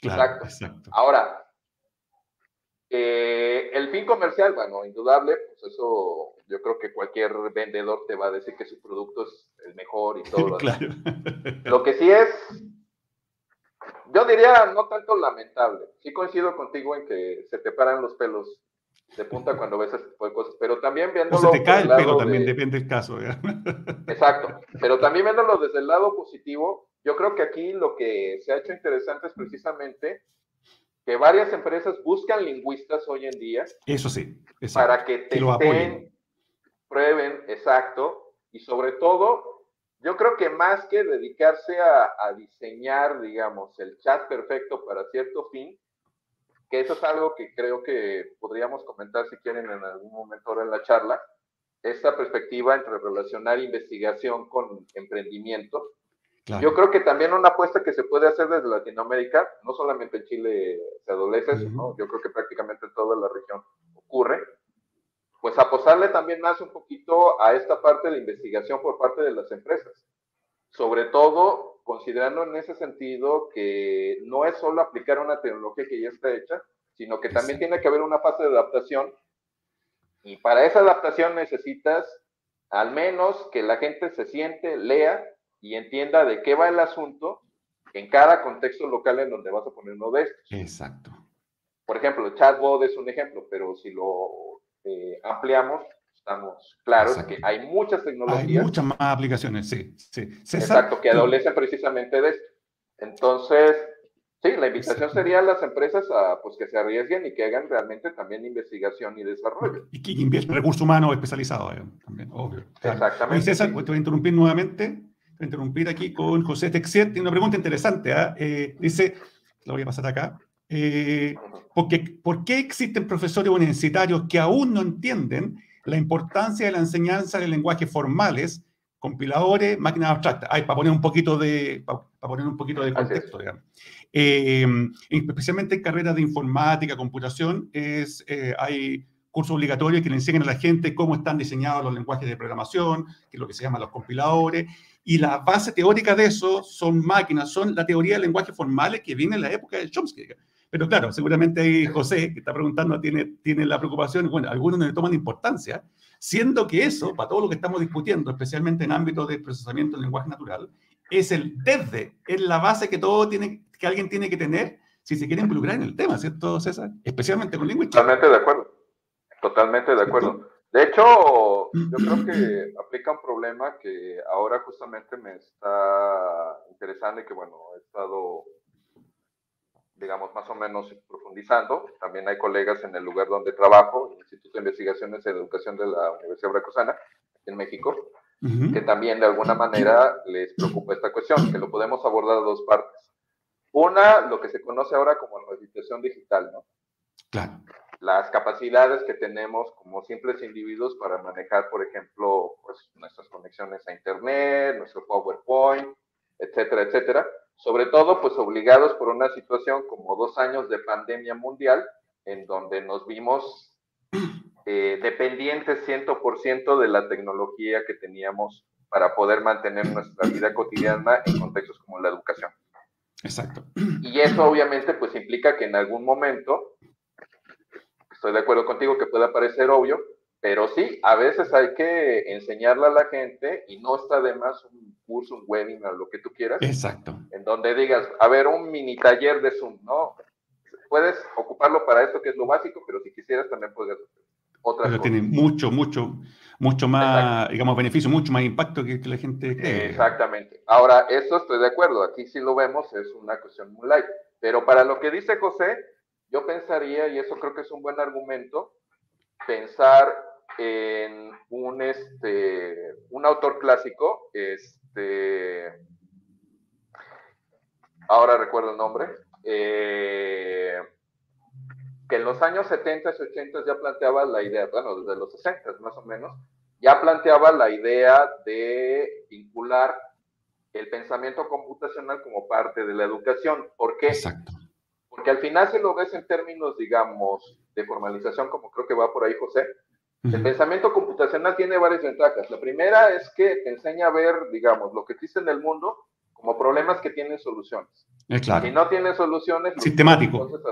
exacto. exacto. Ahora, eh, el fin comercial, bueno, indudable, pues eso yo creo que cualquier vendedor te va a decir que su producto es el mejor y todo. claro. Lo que sí es, yo diría no tanto lamentable, sí coincido contigo en que se te paran los pelos de punta cuando ves ese tipo de cosas, pero también viéndolo... O se te cae el pelo también, depende del caso. Exacto, pero también viéndolo desde el lado positivo, yo creo que aquí lo que se ha hecho interesante es precisamente que varias empresas buscan lingüistas hoy en día. Eso sí. Para que testen, prueben, exacto, y sobre todo, yo creo que más que dedicarse a, a diseñar, digamos, el chat perfecto para cierto fin, que eso es algo que creo que podríamos comentar si quieren en algún momento ahora en la charla, esta perspectiva entre relacionar investigación con emprendimiento. Yo creo que también una apuesta que se puede hacer desde Latinoamérica, no solamente en Chile se adolece eso, ¿no? yo creo que prácticamente toda la región ocurre, pues apostarle también más un poquito a esta parte de investigación por parte de las empresas. Sobre todo considerando en ese sentido que no es solo aplicar una tecnología que ya está hecha, sino que también tiene que haber una fase de adaptación. Y para esa adaptación necesitas al menos que la gente se siente, lea y entienda de qué va el asunto en cada contexto local en donde vas a poner uno de estos. Exacto. Por ejemplo, chatbot es un ejemplo, pero si lo eh, ampliamos, estamos claros que hay muchas tecnologías. Hay muchas más aplicaciones, sí. sí. Exacto, que adolecen precisamente de esto. Entonces, sí, la invitación sería a las empresas a pues, que se arriesguen y que hagan realmente también investigación y desarrollo. Y que inviertan recursos humanos especializados eh, también, obvio. Exactamente. César, te voy a interrumpir nuevamente. Voy a interrumpir aquí con José Texier. Tiene una pregunta interesante. ¿ah? Eh, dice, la voy a pasar acá. Eh, porque, ¿Por qué existen profesores universitarios que aún no entienden la importancia de la enseñanza de lenguajes formales, compiladores, máquinas abstractas. Ay, para poner un poquito de, para, poner un poquito de contexto, digamos. Eh, especialmente en carreras de informática, computación, es, eh, hay cursos obligatorios que le enseñan a la gente cómo están diseñados los lenguajes de programación, que es lo que se llaman los compiladores, y la base teórica de eso son máquinas, son la teoría de lenguajes formales que viene en la época de Chomsky. Pero claro, seguramente José, que está preguntando, tiene, tiene la preocupación, bueno, algunos no le toman importancia, siendo que eso, para todo lo que estamos discutiendo, especialmente en ámbito de procesamiento del lenguaje natural, es el desde, es la base que todo tiene, que alguien tiene que tener si se quiere involucrar en el tema, ¿cierto, César? Especialmente con lingüística. Totalmente de acuerdo, totalmente de acuerdo. De hecho, yo creo que aplica un problema que ahora justamente me está interesando y que, bueno, he estado, digamos, más o menos profundizando. También hay colegas en el lugar donde trabajo, el Instituto de Investigaciones en Educación de la Universidad Veracruzana, en México, que también de alguna manera les preocupa esta cuestión, que lo podemos abordar de dos partes. Una, lo que se conoce ahora como la meditación digital, ¿no? Claro. Las capacidades que tenemos como simples individuos para manejar, por ejemplo, pues, nuestras conexiones a Internet, nuestro PowerPoint, etcétera, etcétera. Sobre todo, pues obligados por una situación como dos años de pandemia mundial, en donde nos vimos eh, dependientes 100% de la tecnología que teníamos para poder mantener nuestra vida cotidiana en contextos como la educación. Exacto. Y eso obviamente pues implica que en algún momento, estoy de acuerdo contigo que pueda parecer obvio, pero sí, a veces hay que enseñarle a la gente y no está de más un curso, un webinar, lo que tú quieras. Exacto. En donde digas, a ver, un mini taller de Zoom, ¿no? Puedes ocuparlo para esto que es lo básico, pero si quisieras también puedes pero tiene mucho, mucho, mucho más, digamos, beneficio, mucho más impacto que, la gente cree. Exactamente. Ahora, eso estoy de acuerdo. Aquí sí lo vemos, es una cuestión muy light. Pero para lo que dice José, yo pensaría, y eso creo que es un buen argumento, pensar en un, este, un autor clásico, este, ahora recuerdo el nombre, eh, que en los años 70 y 80 ya planteaba la idea, bueno, desde los 60 más o menos, ya planteaba la idea de vincular el pensamiento computacional como parte de la educación. ¿Por qué? Exacto. Porque al final si lo ves en términos, digamos, de formalización, como creo que va por ahí José, el pensamiento computacional tiene varias ventajas. La primera es que te enseña a ver, digamos, lo que existe en el mundo como problemas que tienen soluciones. Es claro. Si no tienen soluciones... Sistemático. Entonces,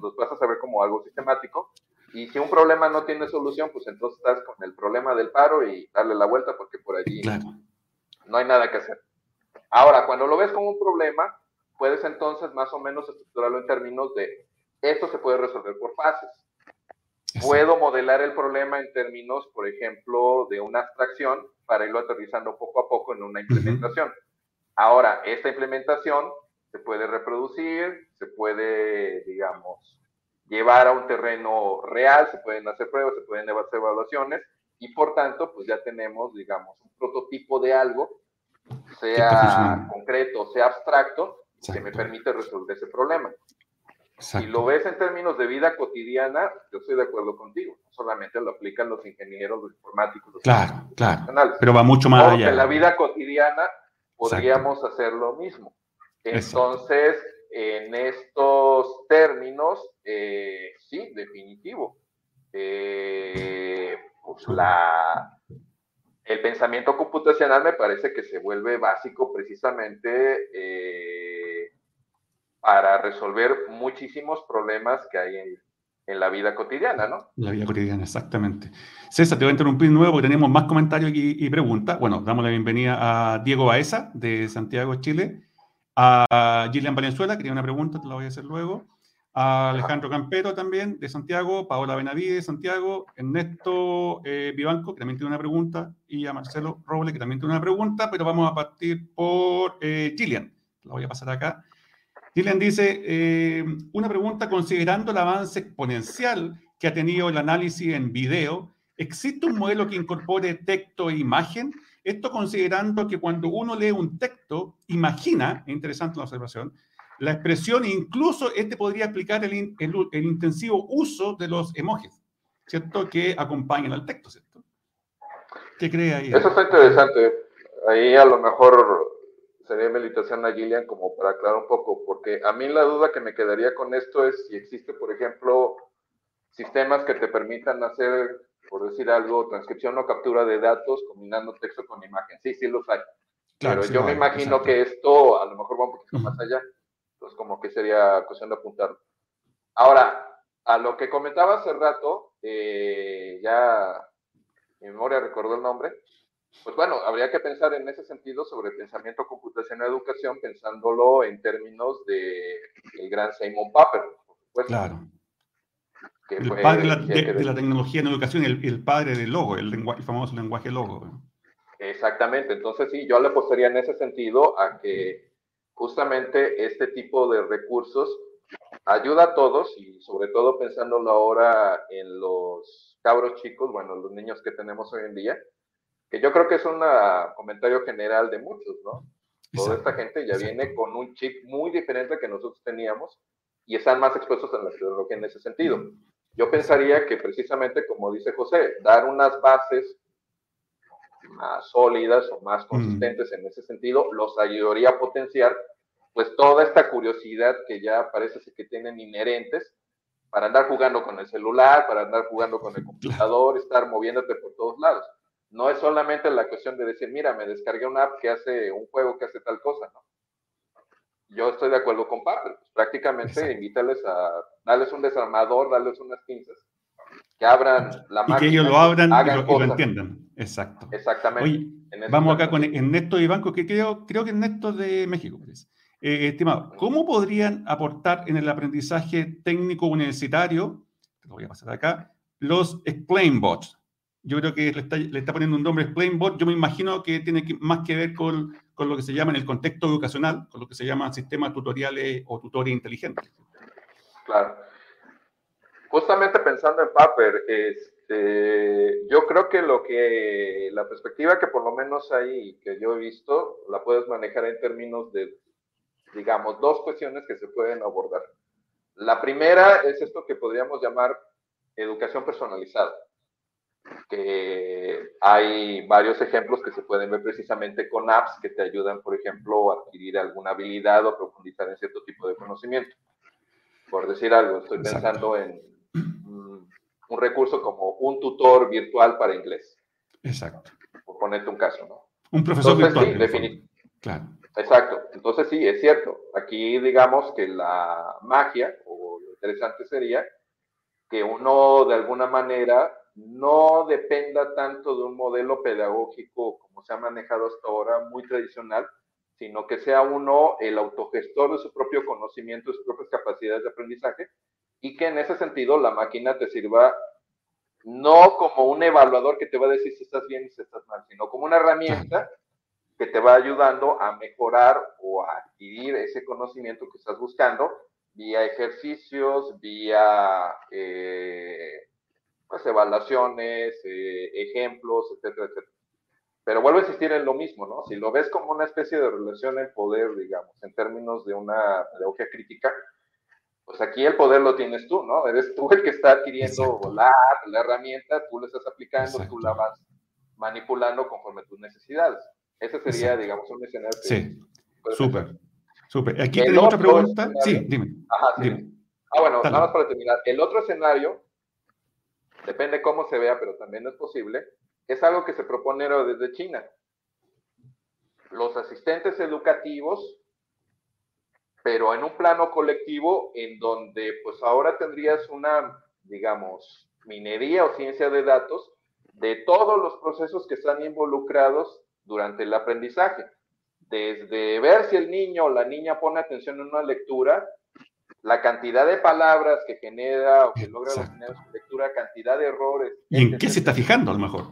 los vas a saber como algo sistemático. Y si un problema no tiene solución, pues entonces estás con el problema del paro y darle la vuelta porque por allí no hay nada que hacer. Ahora, cuando lo ves como un problema, puedes entonces más o menos estructurarlo en términos de esto se puede resolver por fases. Puedo modelar el problema en términos, por ejemplo, de una abstracción para irlo aterrizando poco a poco en una implementación. Ahora, esta implementación se puede reproducir, se puede, digamos, llevar a un terreno real, se pueden hacer pruebas, se pueden hacer evaluaciones y por tanto, pues ya tenemos, digamos, un prototipo de algo, sea concreto, sea abstracto, que me permite resolver ese problema. Si lo ves en términos de vida cotidiana, yo estoy de acuerdo contigo. No solamente lo aplican los ingenieros, los informáticos, los claro, claro. Pero va mucho más allá. En la vida cotidiana podríamos hacer lo mismo. Entonces, en estos términos, eh, sí, definitivo. Eh, pues la, el pensamiento computacional me parece que se vuelve básico precisamente eh, para resolver muchísimos problemas que hay en, la vida cotidiana, ¿no? La vida cotidiana, exactamente. César, te voy a interrumpir nuevo porque tenemos más comentarios y, y preguntas. Bueno, damos la bienvenida a Diego Baeza de Santiago, Chile a Gillian Valenzuela, que tiene una pregunta, te la voy a hacer luego, a Alejandro Campero también, de Santiago, Paola Benavides, de Santiago, Ernesto eh, Vivanco, que también tiene una pregunta, y a Marcelo Roble, que también tiene una pregunta, pero vamos a partir por eh, Gillian, la voy a pasar acá. Gillian dice, eh, una pregunta considerando el avance exponencial que ha tenido el análisis en video, ¿existe un modelo que incorpore texto e imagen? Esto considerando que cuando uno lee un texto, imagina, es interesante la observación, la expresión, incluso este podría explicar el, el, intensivo uso de los emojis, ¿cierto? Que acompañan al texto, ¿cierto? ¿Qué cree ahí? Eso está interesante. Ahí a lo mejor sería meditación a Gillian como para aclarar un poco, porque a mí la duda que me quedaría con esto es si existe, por ejemplo, sistemas que te permitan hacer por decir algo, transcripción o captura de datos combinando texto con imagen. Sí, sí los hay. Pero yo me imagino que esto a lo mejor va un poquito más allá. Entonces, como que sería cuestión de apuntarlo. Ahora, a lo que comentaba hace rato, eh, ya mi memoria recordó el nombre, pues bueno, habría que pensar en ese sentido sobre pensamiento computacional de educación, pensándolo en términos de el gran Simon Papert, por supuesto. Claro. el padre de la, tecnología en educación, el, el padre del logo, el, el famoso lenguaje logo. Exactamente, entonces sí, yo le apostaría en ese sentido a que justamente este tipo de recursos ayuda a todos y sobre todo pensándolo ahora en los cabros chicos, bueno, los niños que tenemos hoy en día, que yo creo que es un comentario general de muchos, ¿no? Toda esta gente ya viene con un chip muy diferente que nosotros teníamos y están más expuestos a la tecnología en ese sentido. Yo pensaría que precisamente, como dice José, dar unas bases más sólidas o más consistentes en ese sentido los ayudaría a potenciar pues toda esta curiosidad que ya parece que tienen inherentes para andar jugando con el celular, para andar jugando con el computador, estar moviéndote por todos lados. No es solamente la cuestión de decir, mira, me descargué una app que hace un juego que hace tal cosa, ¿no? Yo estoy de acuerdo con Pablo. Pues, prácticamente invítales a darles un desarmador, darles unas pinzas, que abran la máquina. Y que ellos lo abran y lo, entiendan. Exacto. Exactamente. vamos acá con Ernesto Ibanco, que creo, creo que Ernesto de México. Eh, estimado, ¿cómo podrían aportar en el aprendizaje técnico universitario, lo voy a pasar acá, los explain bots? Yo creo que le está, poniendo un nombre explain bot. Yo me imagino que tiene más que ver con, con, lo que se llama en el contexto educacional, con lo que se llama sistemas tutoriales o tutores inteligentes. Claro. Justamente pensando en Paper, este, yo creo que lo que la perspectiva que por lo menos hay que yo he visto la puedes manejar en términos de digamos, dos cuestiones que se pueden abordar. La primera es esto que podríamos llamar educación personalizada, que hay varios ejemplos que se pueden ver precisamente con apps que te ayudan, por ejemplo, a adquirir alguna habilidad o profundizar en cierto tipo de conocimiento. Por decir algo, estoy pensando en un recurso como un tutor virtual para inglés. Exacto. Por ponerte un caso, ¿no? Un profesor virtual. Sí, claro. Exacto. Entonces sí, es cierto. Aquí digamos que la magia, o lo interesante sería que uno de alguna manera no dependa tanto de un modelo pedagógico como se ha manejado hasta ahora, muy tradicional, sino que sea uno el autogestor de su propio conocimiento, de sus propias capacidades de aprendizaje, y que en ese sentido la máquina te sirva no como un evaluador que te va a decir si estás bien y si estás mal, sino como una herramienta que te va ayudando a mejorar o a adquirir ese conocimiento que estás buscando vía ejercicios, vía eh, pues, evaluaciones, eh, ejemplos, etcétera, etcétera. Pero vuelvo a insistir en lo mismo, ¿no? Si lo ves como una especie de relación en poder, digamos, en términos de una pedagogía crítica, pues aquí el poder lo tienes tú, ¿no? Eres tú el que está adquiriendo la, la herramienta, tú la estás aplicando, tú la vas manipulando conforme a tus necesidades. Ese sería, digamos, un escenario. sí, súper, súper. Aquí tengo otra pregunta. sí, dime. Ajá, sí. Ah, bueno, nada más para terminar. El otro escenario, depende cómo se vea, pero también es posible, es algo que se propone desde China. Los asistentes educativos, pero en un plano colectivo en donde pues ahora tendrías una, digamos, minería o ciencia de datos de todos los procesos que están involucrados durante el aprendizaje. Desde ver si el niño o la niña pone atención en una lectura, la cantidad de palabras que genera o que logra obtener su lectura, cantidad de errores. ¿Y en qué se está fijando a lo mejor?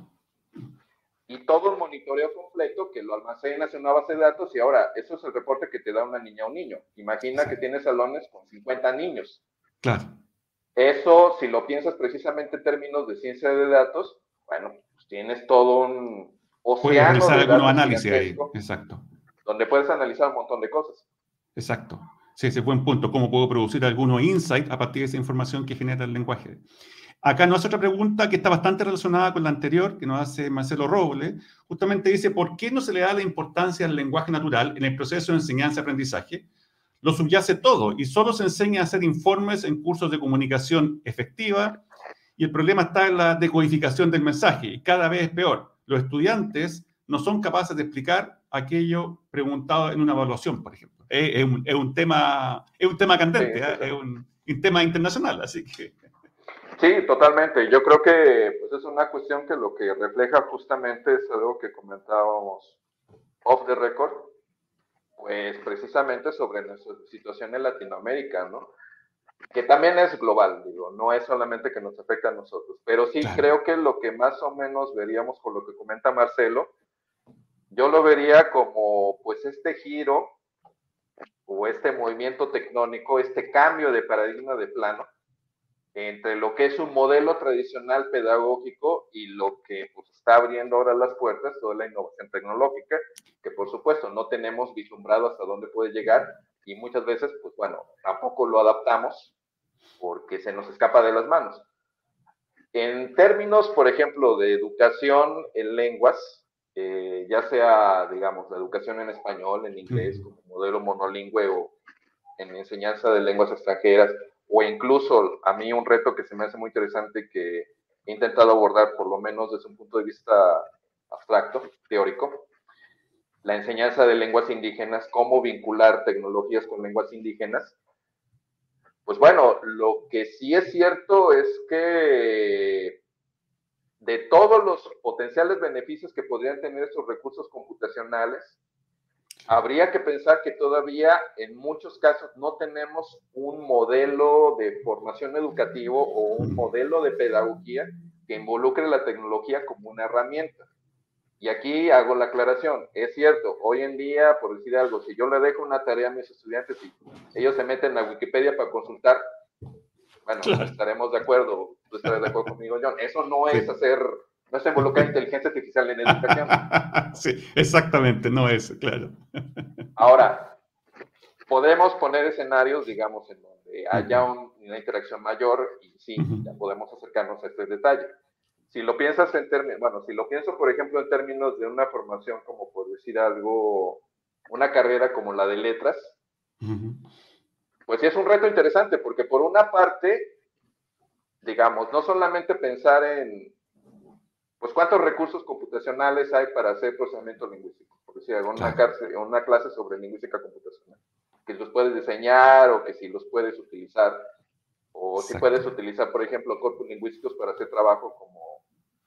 Y todo el monitoreo completo que lo almacenas en una base de datos y ahora, eso es el reporte que te da una niña o un niño. Imagina que tienes salones con 50 niños. Claro. Eso, si lo piensas precisamente en términos de ciencia de datos, bueno, pues tienes todo un, Puedes realizar algunos análisis ahí, exacto. Donde puedes analizar un montón de cosas. Exacto. Sí, ese es buen punto. ¿Cómo puedo producir algunos insights a partir de esa información que genera el lenguaje? Acá nos hace otra pregunta que está bastante relacionada con la anterior, que nos hace Marcelo Robles. Justamente dice, ¿por qué no se le da la importancia al lenguaje natural en el proceso de enseñanza-aprendizaje? Lo subyace todo y solo se enseña a hacer informes en cursos de comunicación efectiva y el problema está en la decodificación del mensaje y cada vez es peor los estudiantes no son capaces de explicar aquello preguntado en una evaluación, por ejemplo. Es, un, tema, es un tema candente, ¿eh? es un, tema internacional, así que... Sí, totalmente. Yo creo que pues, es una cuestión que lo que refleja justamente es algo que comentábamos off the record, pues precisamente sobre nuestra situación en Latinoamérica, ¿no? que también es global, digo, no es solamente que nos afecta a nosotros, pero sí creo que lo que más o menos veríamos con lo que comenta Marcelo, yo lo vería como pues este giro o este movimiento tectónico, este cambio de paradigma de plano entre lo que es un modelo tradicional pedagógico y lo que pues, está abriendo ahora las puertas, toda la innovación tecnológica, que por supuesto no tenemos vislumbrado hasta dónde puede llegar y muchas veces, pues bueno, tampoco lo adaptamos porque se nos escapa de las manos. En términos, por ejemplo, de educación en lenguas, eh, ya sea, digamos, la educación en español, en inglés, como modelo monolingüe o en enseñanza de lenguas extranjeras, o incluso a mí un reto que se me hace muy interesante que he intentado abordar por lo menos desde un punto de vista abstracto, teórico, la enseñanza de lenguas indígenas, cómo vincular tecnologías con lenguas indígenas. Pues bueno, lo que sí es cierto es que de todos los potenciales beneficios que podrían tener estos recursos computacionales, habría que pensar que todavía en muchos casos no tenemos un modelo de formación educativo o un modelo de pedagogía que involucre la tecnología como una herramienta. Y aquí hago la aclaración, es cierto, hoy en día, por decir algo, si yo le dejo una tarea a mis estudiantes y ellos se meten a Wikipedia para consultar, bueno, estaremos de acuerdo, tú estarás de acuerdo conmigo, John, eso no es hacer no se involucra inteligencia artificial en educación. sí, exactamente, no es, claro. Ahora, podemos poner escenarios, digamos, en donde haya una interacción mayor y sí, ya podemos acercarnos a este detalle. Si lo piensas en términos, bueno, si lo pienso, por ejemplo, en términos de una formación, como por decir algo, una carrera como la de letras, pues sí es un reto interesante, porque por una parte, digamos, no solamente pensar en pues cuántos recursos computacionales hay para hacer procesamiento lingüístico, por decir, una, una clase sobre lingüística computacional, que los puedes diseñar o que si los puedes utilizar, o si puedes utilizar, por ejemplo, corpus lingüísticos para hacer trabajo como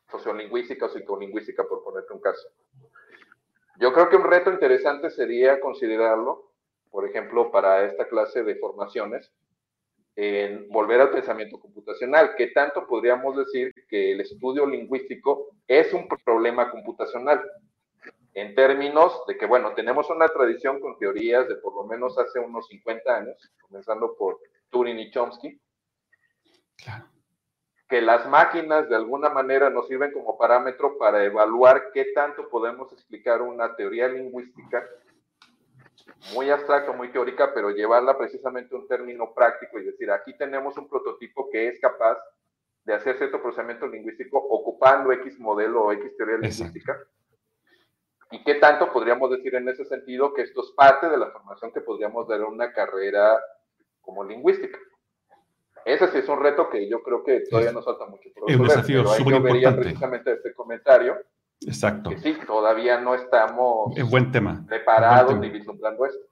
sociolingüística o psicolingüística, por ponerte un caso. Yo creo que un reto interesante sería considerarlo, por ejemplo, para esta clase de formaciones, en volver al pensamiento computacional, que tanto podríamos decir que el estudio lingüístico es un problema computacional, en términos de que, bueno, tenemos una tradición con teorías de por lo menos hace unos 50 años, comenzando por Turing y Chomsky, que las máquinas de alguna manera nos sirven como parámetro para evaluar qué tanto podemos explicar una teoría lingüística muy abstracta, muy teórica, pero llevarla precisamente a un término práctico y decir, aquí tenemos un prototipo que es capaz de hacer cierto procesamiento lingüístico ocupando X modelo o X teoría lingüística. ¿Y qué tanto podríamos decir en ese sentido que esto es parte de la formación que podríamos dar en una carrera como lingüística? Ese sí es un reto que yo creo que todavía nos falta mucho por desafío súper importante. precisamente este comentario Exacto. sí, todavía no estamos es buen tema. preparados ni vislumbrando esto.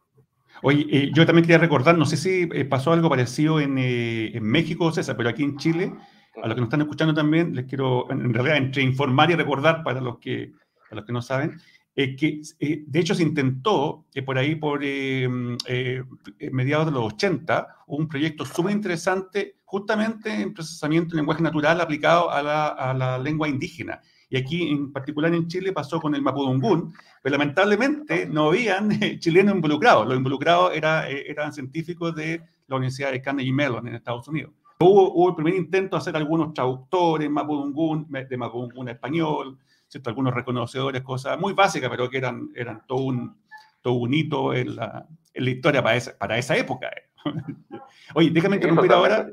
Oye, eh, yo también quería recordar, no sé si eh, pasó algo parecido en, eh, en, México, César, pero aquí en Chile, a los que nos están escuchando también, les quiero, en realidad, entre informar y recordar para los que, para los que no saben, que de hecho se intentó, que por ahí, por mediados de los 80, un proyecto súper interesante justamente en procesamiento de lenguaje natural aplicado a la, a la lengua indígena y aquí en particular en Chile pasó con el Mapudungún, pero lamentablemente no habían chilenos involucrados, los involucrados era, eh, eran científicos de la Universidad de Carnegie Mellon en Estados Unidos. Hubo, hubo el primer intento de hacer algunos traductores Mapudungún, de Mapudungún a español, ¿cierto? algunos reconocedores, cosas muy básicas, pero que eran, eran todo, un, todo un hito en la, en la historia para esa, para esa época. Oye, déjame interrumpir ahora.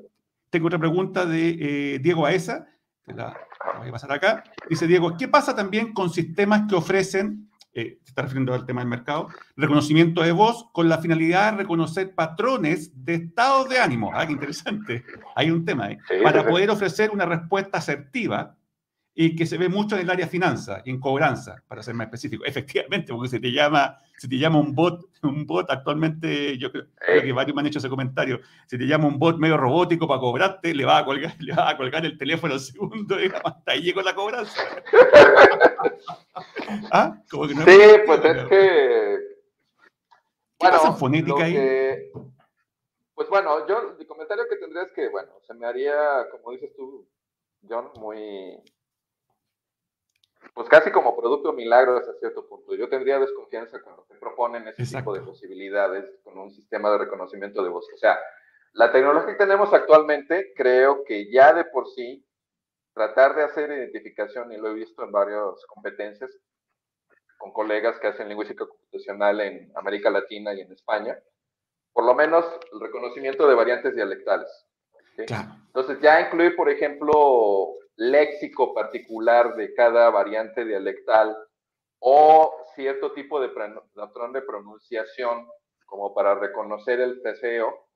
Tengo otra pregunta de eh, Diego La, voy a pasar acá. Dice Diego, ¿qué pasa también con sistemas que ofrecen, eh, se está refiriendo al tema del mercado, reconocimiento de voz con la finalidad de reconocer patrones de estados de ánimo? Ah, qué interesante. Hay un tema ahí. para poder ofrecer una respuesta asertiva y que se ve mucho en el área finanza y en cobranza, para ser más específico. Efectivamente, porque se te llama, se te llama un bot, un bot actualmente, yo creo, que varios me han hecho ese comentario, si te llama un bot medio robótico para cobrarte, le va a colgar, le va a colgar el teléfono al segundo y hasta ahí llegó la cobranza. ¿Ah? Como que no sí, pues es que... ¿Qué pasa en fonética ahí? Pues bueno, yo, mi comentario que tendría es que, bueno, se me haría, como dices tú, John, muy, pues casi como producto milagro hasta cierto punto. Yo tendría desconfianza cuando te proponen ese tipo de posibilidades con un sistema de reconocimiento de voz. O sea, la tecnología que tenemos actualmente, creo que ya de por sí, tratar de hacer identificación, y lo he visto en varias competencias con colegas que hacen lingüística computacional en América Latina y en España, por lo menos el reconocimiento de variantes dialectales. Entonces, ya incluir, por ejemplo, léxico particular de cada variante dialectal o cierto tipo de patrón de pronunciación, como para reconocer el teseo,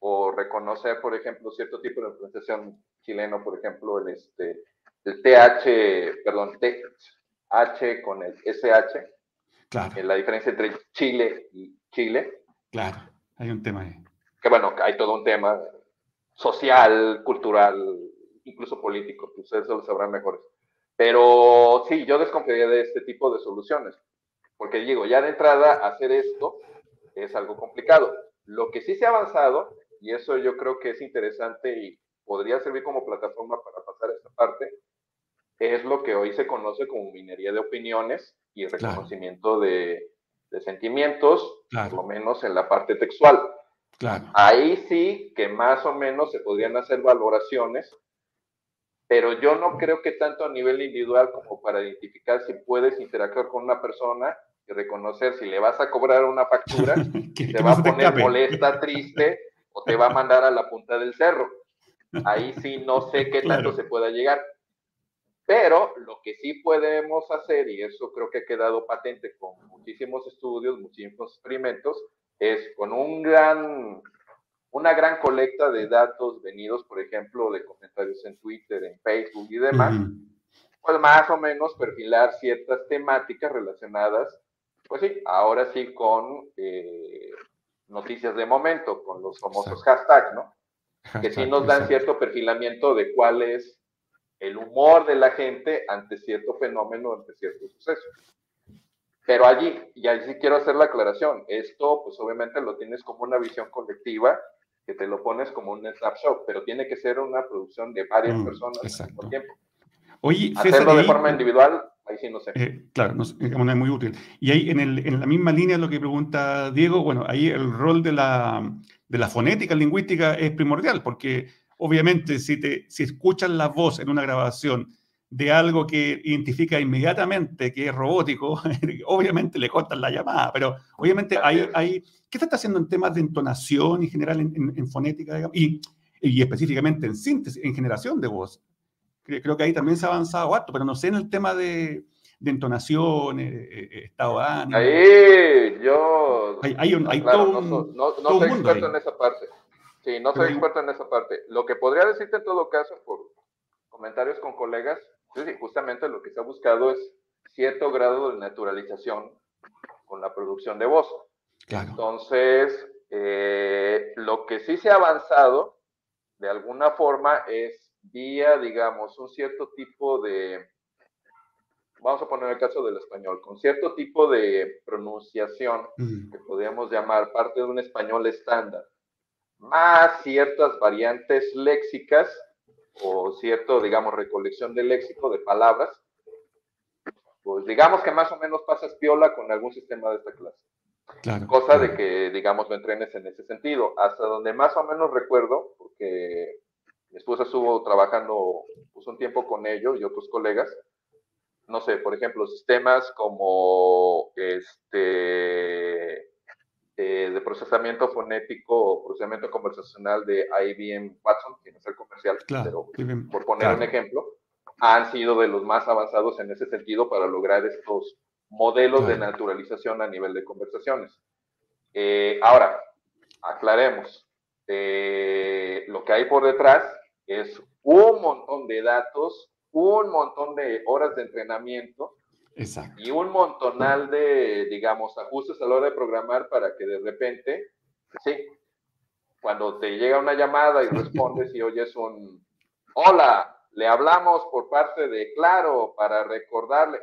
o reconocer, por ejemplo, cierto tipo de pronunciación chileno, por ejemplo, el, este, el TH, perdón, TH con el SH. Claro. En la diferencia entre Chile y Chile. Claro, hay un tema ahí. Que bueno, hay todo un tema social, cultural, incluso político, que ustedes lo sabrán mejor. Pero sí, yo desconfiaría de este tipo de soluciones, porque digo, ya de entrada hacer esto es algo complicado. Lo que sí se ha avanzado, y eso yo creo que es interesante y podría servir como plataforma para pasar a esta parte, es lo que hoy se conoce como minería de opiniones y reconocimiento de, sentimientos, por lo menos en la parte textual. Claro. Ahí sí que más o menos se podrían hacer valoraciones, pero yo no creo que tanto a nivel individual como para identificar si puedes interactuar con una persona y reconocer si le vas a cobrar una factura, si te va a poner molesta, triste o te va a mandar a la punta del cerro. Ahí sí no sé qué tanto se pueda llegar. Pero lo que sí podemos hacer, y eso creo que ha quedado patente con muchísimos estudios, muchísimos experimentos, es con un gran, una gran colecta de datos venidos, por ejemplo, de comentarios en Twitter, en Facebook y demás, pues más o menos perfilar ciertas temáticas relacionadas pues sí, ahora sí con eh, noticias de momento, con los famosos hashtags, ¿no? que sí nos dan cierto perfilamiento de cuál es el humor de la gente ante cierto fenómeno, ante cierto suceso. Pero allí, y allí sí quiero hacer la aclaración, esto pues obviamente lo tienes como una visión colectiva, que te lo pones como un snapshot, pero tiene que ser una producción de varias mm, personas al mismo tiempo. Oye, Hacerlo de forma individual Ahí sí no sé. Eh, claro, no, es muy útil. Y ahí en, el, en, la misma línea lo que pregunta Diego, bueno, ahí el rol de la, de la fonética lingüística es primordial, porque obviamente si, te, si escuchas la voz en una grabación de algo que identifica inmediatamente que es robótico, obviamente le cortan la llamada, pero obviamente hay, hay, ¿qué se está haciendo en temas de entonación en general en, fonética y, y específicamente en síntesis, en generación de voz? Creo que ahí también se ha avanzado harto, pero no sé en el tema de, de entonación, eh, eh, estado de ánimo. Ahí yo... Hay, hay, un, hay todo no, no, no soy experto en esa parte. Sí, no soy experto en esa parte. Lo que podría decirte en todo caso, por comentarios con colegas, sí, justamente lo que se ha buscado es cierto grado de naturalización con la producción de voz. Claro. Entonces, eh, lo que sí se ha avanzado, de alguna forma, es vía, digamos, un cierto tipo de, vamos a poner el caso del español, con cierto tipo de pronunciación que podríamos llamar parte de un español estándar, más ciertas variantes léxicas o cierto, digamos, recolección de léxico de palabras, pues digamos que más o menos pasas piola con algún sistema de esta clase. Cosa de que, digamos, lo entrenes en ese sentido. Hasta donde más o menos recuerdo, porque mi esposa estuvo trabajando pues, un tiempo con ellos y otros colegas. No sé, por ejemplo, sistemas como este eh, de procesamiento fonético o procesamiento conversacional de IBM Watson, que no es el comercial, pero por poner un ejemplo, han sido de los más avanzados en ese sentido para lograr estos modelos de naturalización a nivel de conversaciones. Eh, ahora, aclaremos, eh, lo que hay por detrás es un montón de datos, un montón de horas de entrenamiento y un montonal de, digamos, ajustes a la hora de programar para que de repente, sí, cuando te llega una llamada y respondes y oyes un, hola, le hablamos por parte de Claro para recordarle.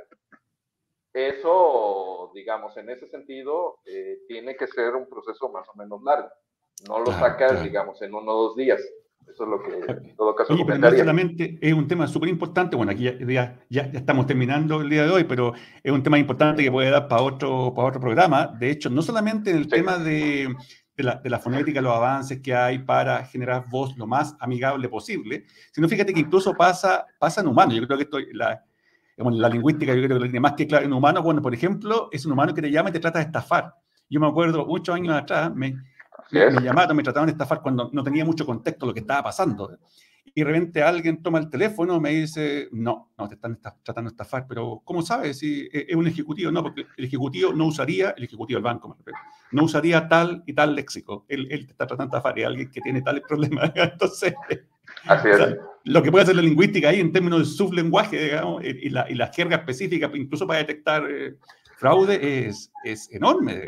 Eso, digamos, en ese sentido, eh, tiene que ser un proceso más o menos largo. No lo sacas, digamos, en uno o dos días. Eso es lo que en todo caso Oye, pero no solamente es un tema súper importante, bueno, aquí ya, ya, ya, estamos terminando el día de hoy, pero es un tema importante que puede dar para otro, para otro programa. De hecho, no solamente en el tema de, de, la, de, la, fonética, los avances que hay para generar voz lo más amigable posible, sino fíjate que incluso pasa, pasa en humanos. Yo creo que esto, la, la lingüística, yo creo que lo tiene más que claro en humano. Bueno, por ejemplo, es un humano que te llama y te trata de estafar. Yo me acuerdo muchos años atrás, me, me, llamaron, me trataban de estafar cuando no tenía mucho contexto lo que estaba pasando. Y de repente alguien toma el teléfono, me dice, no, no, te están tratando de estafar, pero ¿cómo sabes si e, es un ejecutivo? No, porque el ejecutivo no usaría, el ejecutivo del banco, no usaría tal y tal léxico. Él, él te está tratando de estafar, es alguien que tiene tales problemas. Entonces, Así es. lo que puede hacer la lingüística ahí en términos de sublenguaje, digamos, y la, y la jerga específica, incluso para detectar eh, fraude, es, es enorme,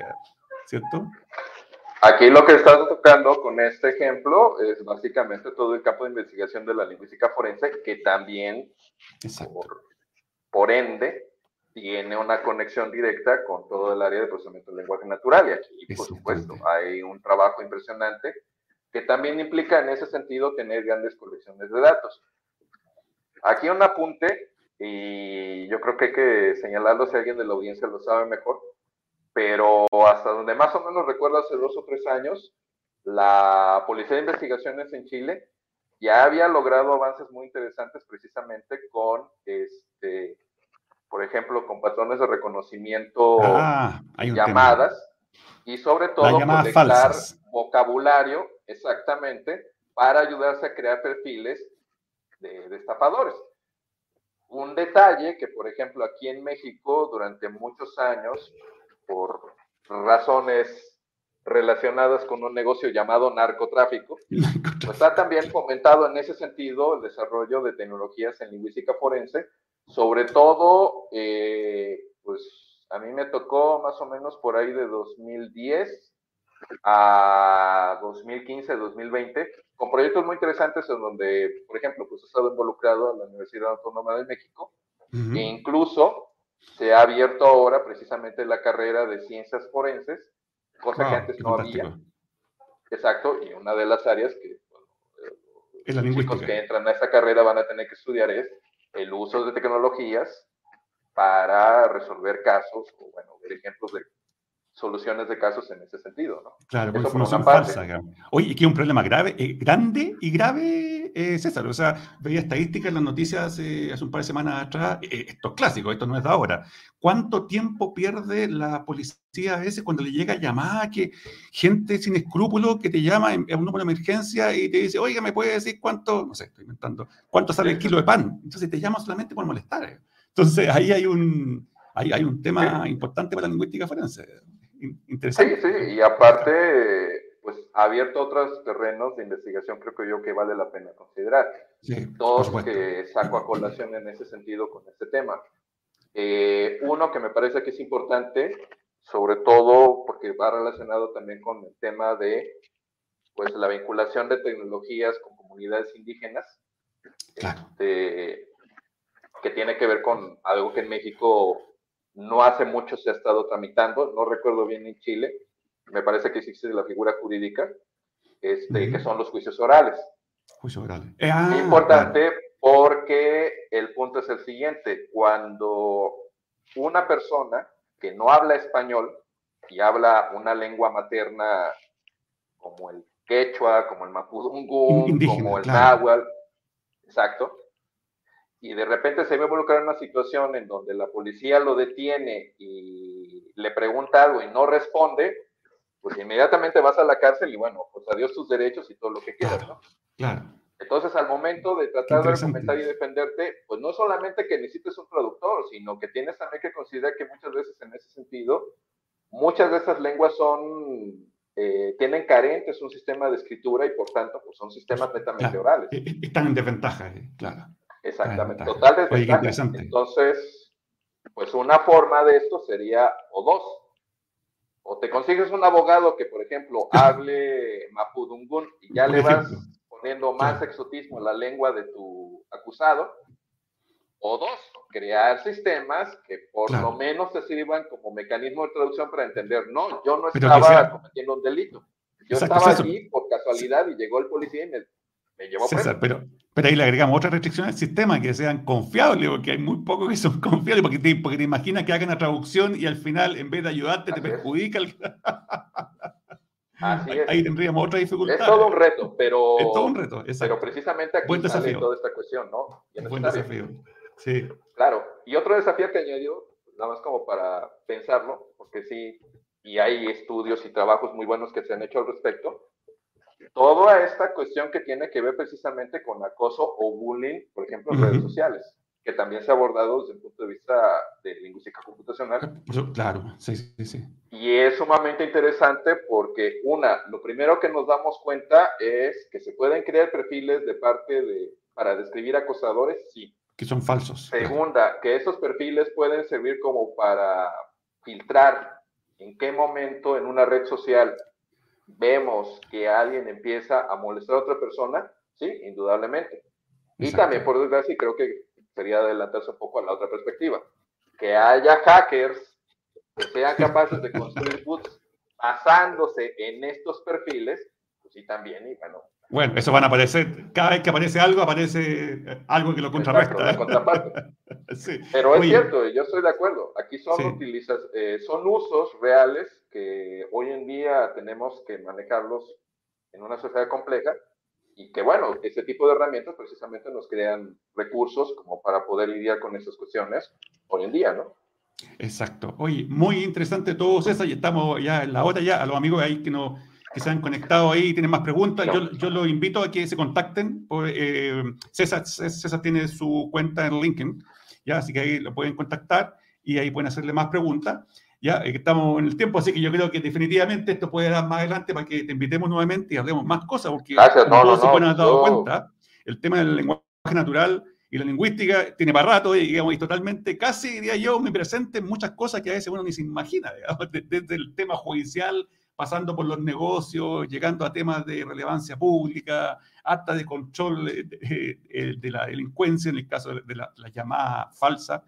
¿cierto? Aquí lo que estás tocando con este ejemplo es básicamente todo el campo de investigación de la lingüística forense, que también, por, por, ende, tiene una conexión directa con todo el área de procesamiento del lenguaje natural. Y aquí, por supuesto, hay un trabajo impresionante que también implica en ese sentido tener grandes colecciones de datos. Aquí un apunte, y yo creo que hay que señalarlo si alguien de la audiencia lo sabe mejor pero hasta donde más o menos recuerdo hace dos o tres años, la Policía de Investigaciones en Chile ya había logrado avances muy interesantes precisamente con, este, por ejemplo, con patrones de reconocimiento ah, llamadas y sobre todo conectar vocabulario exactamente para ayudarse a crear perfiles de, de estafadores. Un detalle que, por ejemplo, aquí en México durante muchos años por razones relacionadas con un negocio llamado narcotráfico, pues está también fomentado en ese sentido el desarrollo de tecnologías en lingüística forense, sobre todo, eh, pues a mí me tocó más o menos por ahí de 2010 a 2015, 2020, con proyectos muy interesantes en donde, por ejemplo, pues he estado involucrado en la Universidad Autónoma de México, e incluso se ha abierto ahora precisamente la carrera de ciencias forenses, cosa que antes no había. Exacto, y una de las áreas que los chicos que entran a esa carrera van a tener que estudiar es el uso de tecnologías para resolver casos o, bueno, ver ejemplos de soluciones de casos en ese sentido, ¿no? Claro, con información falsa. Oye, aquí hay un problema grave, eh, grande y grave, eh, César. O sea, veía estadísticas en las noticias hace un par de semanas atrás. Eh, esto es clásico, esto no es de ahora. ¿Cuánto tiempo pierde la policía a veces cuando le llega llamada que gente sin escrúpulos que te llama a un número de emergencia y te dice, oiga, ¿me puede decir cuánto, no sé, estoy inventando, cuánto sale el kilo de pan? Entonces te llama solamente por molestar. Entonces ahí hay un, hay, hay un tema importante para la lingüística forense interesante. Sí, sí, y aparte, pues ha abierto otros terrenos de investigación, creo que yo que vale la pena considerar. Sí, Dos que saco a colación en ese sentido con este tema. Eh, uno que me parece que es importante, sobre todo porque va relacionado también con el tema de pues la vinculación de tecnologías con comunidades indígenas, claro. este, que tiene que ver con algo que en México no hace mucho se ha estado tramitando, no recuerdo bien en Chile, me parece que existe la figura jurídica, este, que son los juicios orales. Juicios orales. Ah, Importante porque el punto es el siguiente, cuando una persona que no habla español y habla una lengua materna como el quechua, como el mapudungun, como el náhuatl, exacto, y de repente se ve involucrado en una situación en donde la policía lo detiene y le pregunta algo y no responde, pues inmediatamente vas a la cárcel y bueno, pues adiós tus derechos y todo lo que quieras, ¿no? Claro. Entonces, al momento de tratar de argumentar y defenderte, pues no solamente que necesites un traductor, sino que tienes también que considerar que muchas veces en ese sentido, muchas de esas lenguas son, eh, tienen carentes un sistema de escritura y por tanto, pues son sistemas netamente orales. E, e, están en desventaja, eh, claro. Exactamente, total desventaja. Entonces, pues una forma de esto sería o dos. O te consigues un abogado que, por ejemplo, hable mapudungun y ya le vas poniendo más exotismo en la lengua de tu acusado. O dos, crear sistemas que por lo menos te sirvan como mecanismo de traducción para entender, no, yo no estaba cometiendo un delito. Yo estaba allí por casualidad y llegó el policía y me, me llevó César, pero, pero ahí le agregamos otra restricción al sistema, que sean confiables, porque hay muy pocos que son confiables, porque te, porque te imaginas que hagan la traducción y al final, en vez de ayudarte, te perjudica. Así es. Ahí tendríamos otra dificultad. Es todo un reto, pero, es todo un reto, exacto. pero precisamente aquí Buen sale toda esta cuestión, ¿no? Buen desafío, sí. Claro, y otro desafío que añadió, nada más como para pensarlo, porque sí, y hay estudios y trabajos muy buenos que se han hecho al respecto, toda esta cuestión que tiene que ver precisamente con acoso o bullying, por ejemplo, en redes sociales, que también se ha abordado desde el punto de vista de lingüística computacional. Claro, sí, sí, sí. Y es sumamente interesante porque, una, lo primero que nos damos cuenta es que se pueden crear perfiles de parte de, para describir acosadores, sí. Que son falsos. Segunda, que esos perfiles pueden servir como para filtrar en qué momento en una red social vemos que alguien empieza a molestar a otra persona, sí, indudablemente. Y también, por desgracia, creo que sería adelantarse un poco a la otra perspectiva, que haya hackers que sean capaces de construir boots basándose en estos perfiles, sí también, y bueno. Bueno, eso van a aparecer, cada vez que aparece algo, aparece algo que lo contrarresta. sí. Pero es cierto, yo estoy de acuerdo, aquí son, eh, son usos reales que hoy en día tenemos que manejarlos en una sociedad compleja y que bueno, ese tipo de herramientas precisamente nos crean recursos como para poder lidiar con esas cuestiones hoy en día, ¿no? Exacto. Oye, muy interesante todo, César, y estamos ya en la hora ya, a los amigos ahí que, no, que se han conectado ahí y tienen más preguntas, yo, yo los invito a que se contacten. Por, eh, César, César tiene su cuenta en LinkedIn, ya, así que ahí lo pueden contactar y ahí pueden hacerle más preguntas. Ya estamos en el tiempo, así que yo creo que definitivamente esto puede dar más adelante para que te invitemos nuevamente y hablemos más cosas, porque Gracias, no, todos se pueden haber dado cuenta, el tema del lenguaje natural y la lingüística tiene para rato, digamos, y totalmente, casi diría yo, me presente en muchas cosas que a veces uno ni se imagina, digamos, desde el tema judicial, pasando por los negocios, llegando a temas de relevancia pública, hasta de control de, de la delincuencia, en el caso de la, la llamada falsa.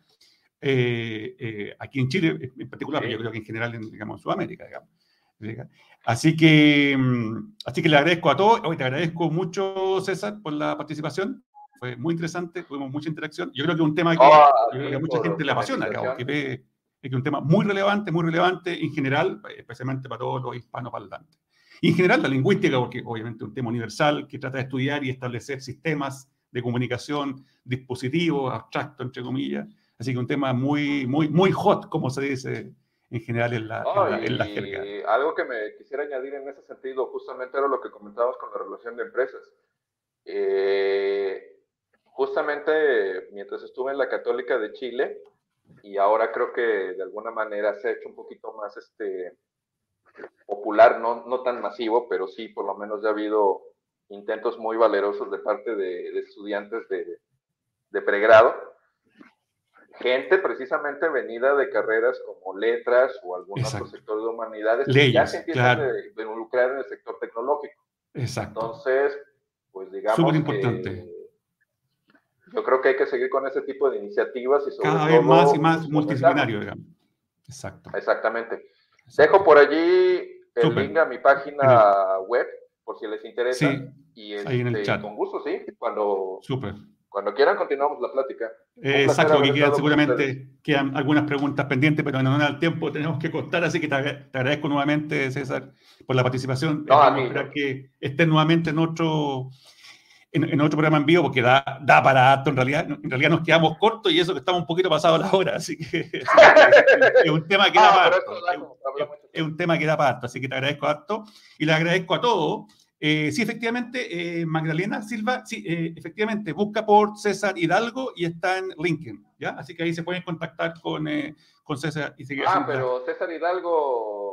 Eh, eh, aquí en Chile en particular, pero yo creo que en general en, digamos, Sudamérica, digamos. Así que, mm, así que le agradezco a todos. Hoy te agradezco mucho, César, por la participación. Fue muy interesante, tuvimos mucha interacción. Yo creo que es un tema que, a mucha gente le apasiona, que ve es que un tema muy relevante, muy relevante en general, especialmente para todos los hispanoparlantes. Y en general la lingüística, porque obviamente es un tema universal que trata de estudiar y establecer sistemas de comunicación, dispositivos, abstractos, entre comillas, Así que un tema muy, muy, muy hot, como se dice en general en la, en la, jerga. Y algo que me quisiera añadir en ese sentido, justamente era lo que comentábamos con la relación de empresas. Eh, justamente mientras estuve en la Católica de Chile, y ahora creo que de alguna manera se ha hecho un poquito más este, popular, no, no tan masivo, pero sí, por lo menos ya ha habido intentos muy valerosos de parte de, de estudiantes de, de pregrado gente precisamente venida de carreras como letras o algún otro sector de humanidades que ya se empiezan a involucrar en el sector tecnológico. Exacto. Entonces, pues digamos Súper importante. Yo creo que hay que seguir con ese tipo de iniciativas y sobre cada vez más y más multidisciplinario, digamos. Exacto. Exactamente. Dejo por allí el link a mi página web por si les interesa. Sí, y ahí en el este, chat. Con gusto, sí. Cuando Súper. Cuando quieran, continuamos la plática. Eh, exacto, que quedan, seguramente quedan algunas preguntas pendientes, pero no da el tiempo, tenemos que contar, así que te, agradezco nuevamente, César, por la participación. No, esperar que estés nuevamente en otro, en, otro programa en vivo, porque da, da para acto en realidad. En realidad nos quedamos cortos y eso que estamos un poquito pasados la hora, así que es, un tema que da ah, para es, un tema que da para así que te agradezco harto y le agradezco a todos eh, sí, efectivamente, eh, Magdalena Silva, sí, eh, efectivamente, busca por César Hidalgo y está en LinkedIn, ¿ya? Así que ahí se pueden contactar con, con César y seguir. Ah, pero César Hidalgo.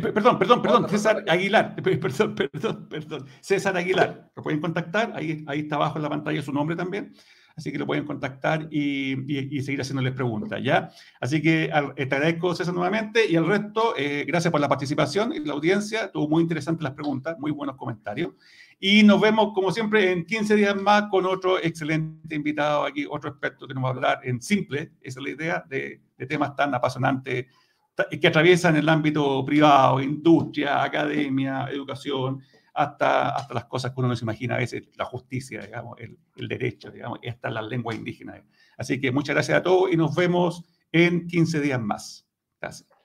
Perdón, perdón, perdón, César Aguilar, perdón, perdón, perdón, César Aguilar, lo pueden contactar, ahí, ahí está abajo en la pantalla su nombre también así que lo pueden contactar y, seguir haciéndoles preguntas, ¿ya? Así que te agradezco, César, nuevamente, y el resto, eh, gracias por la participación y la audiencia, tuvo muy interesantes las preguntas, muy buenos comentarios, y nos vemos, como siempre, en 15 días más con otro excelente invitado aquí, otro experto que nos va a hablar en simple, esa es la idea, de, temas tan apasionantes que atraviesan el ámbito privado, industria, academia, educación, hasta, hasta las cosas que uno no se imagina a veces, la justicia, digamos, el, derecho, digamos, y hasta las lenguas indígenas. Así que muchas gracias a todos y nos vemos en 15 días más. Gracias.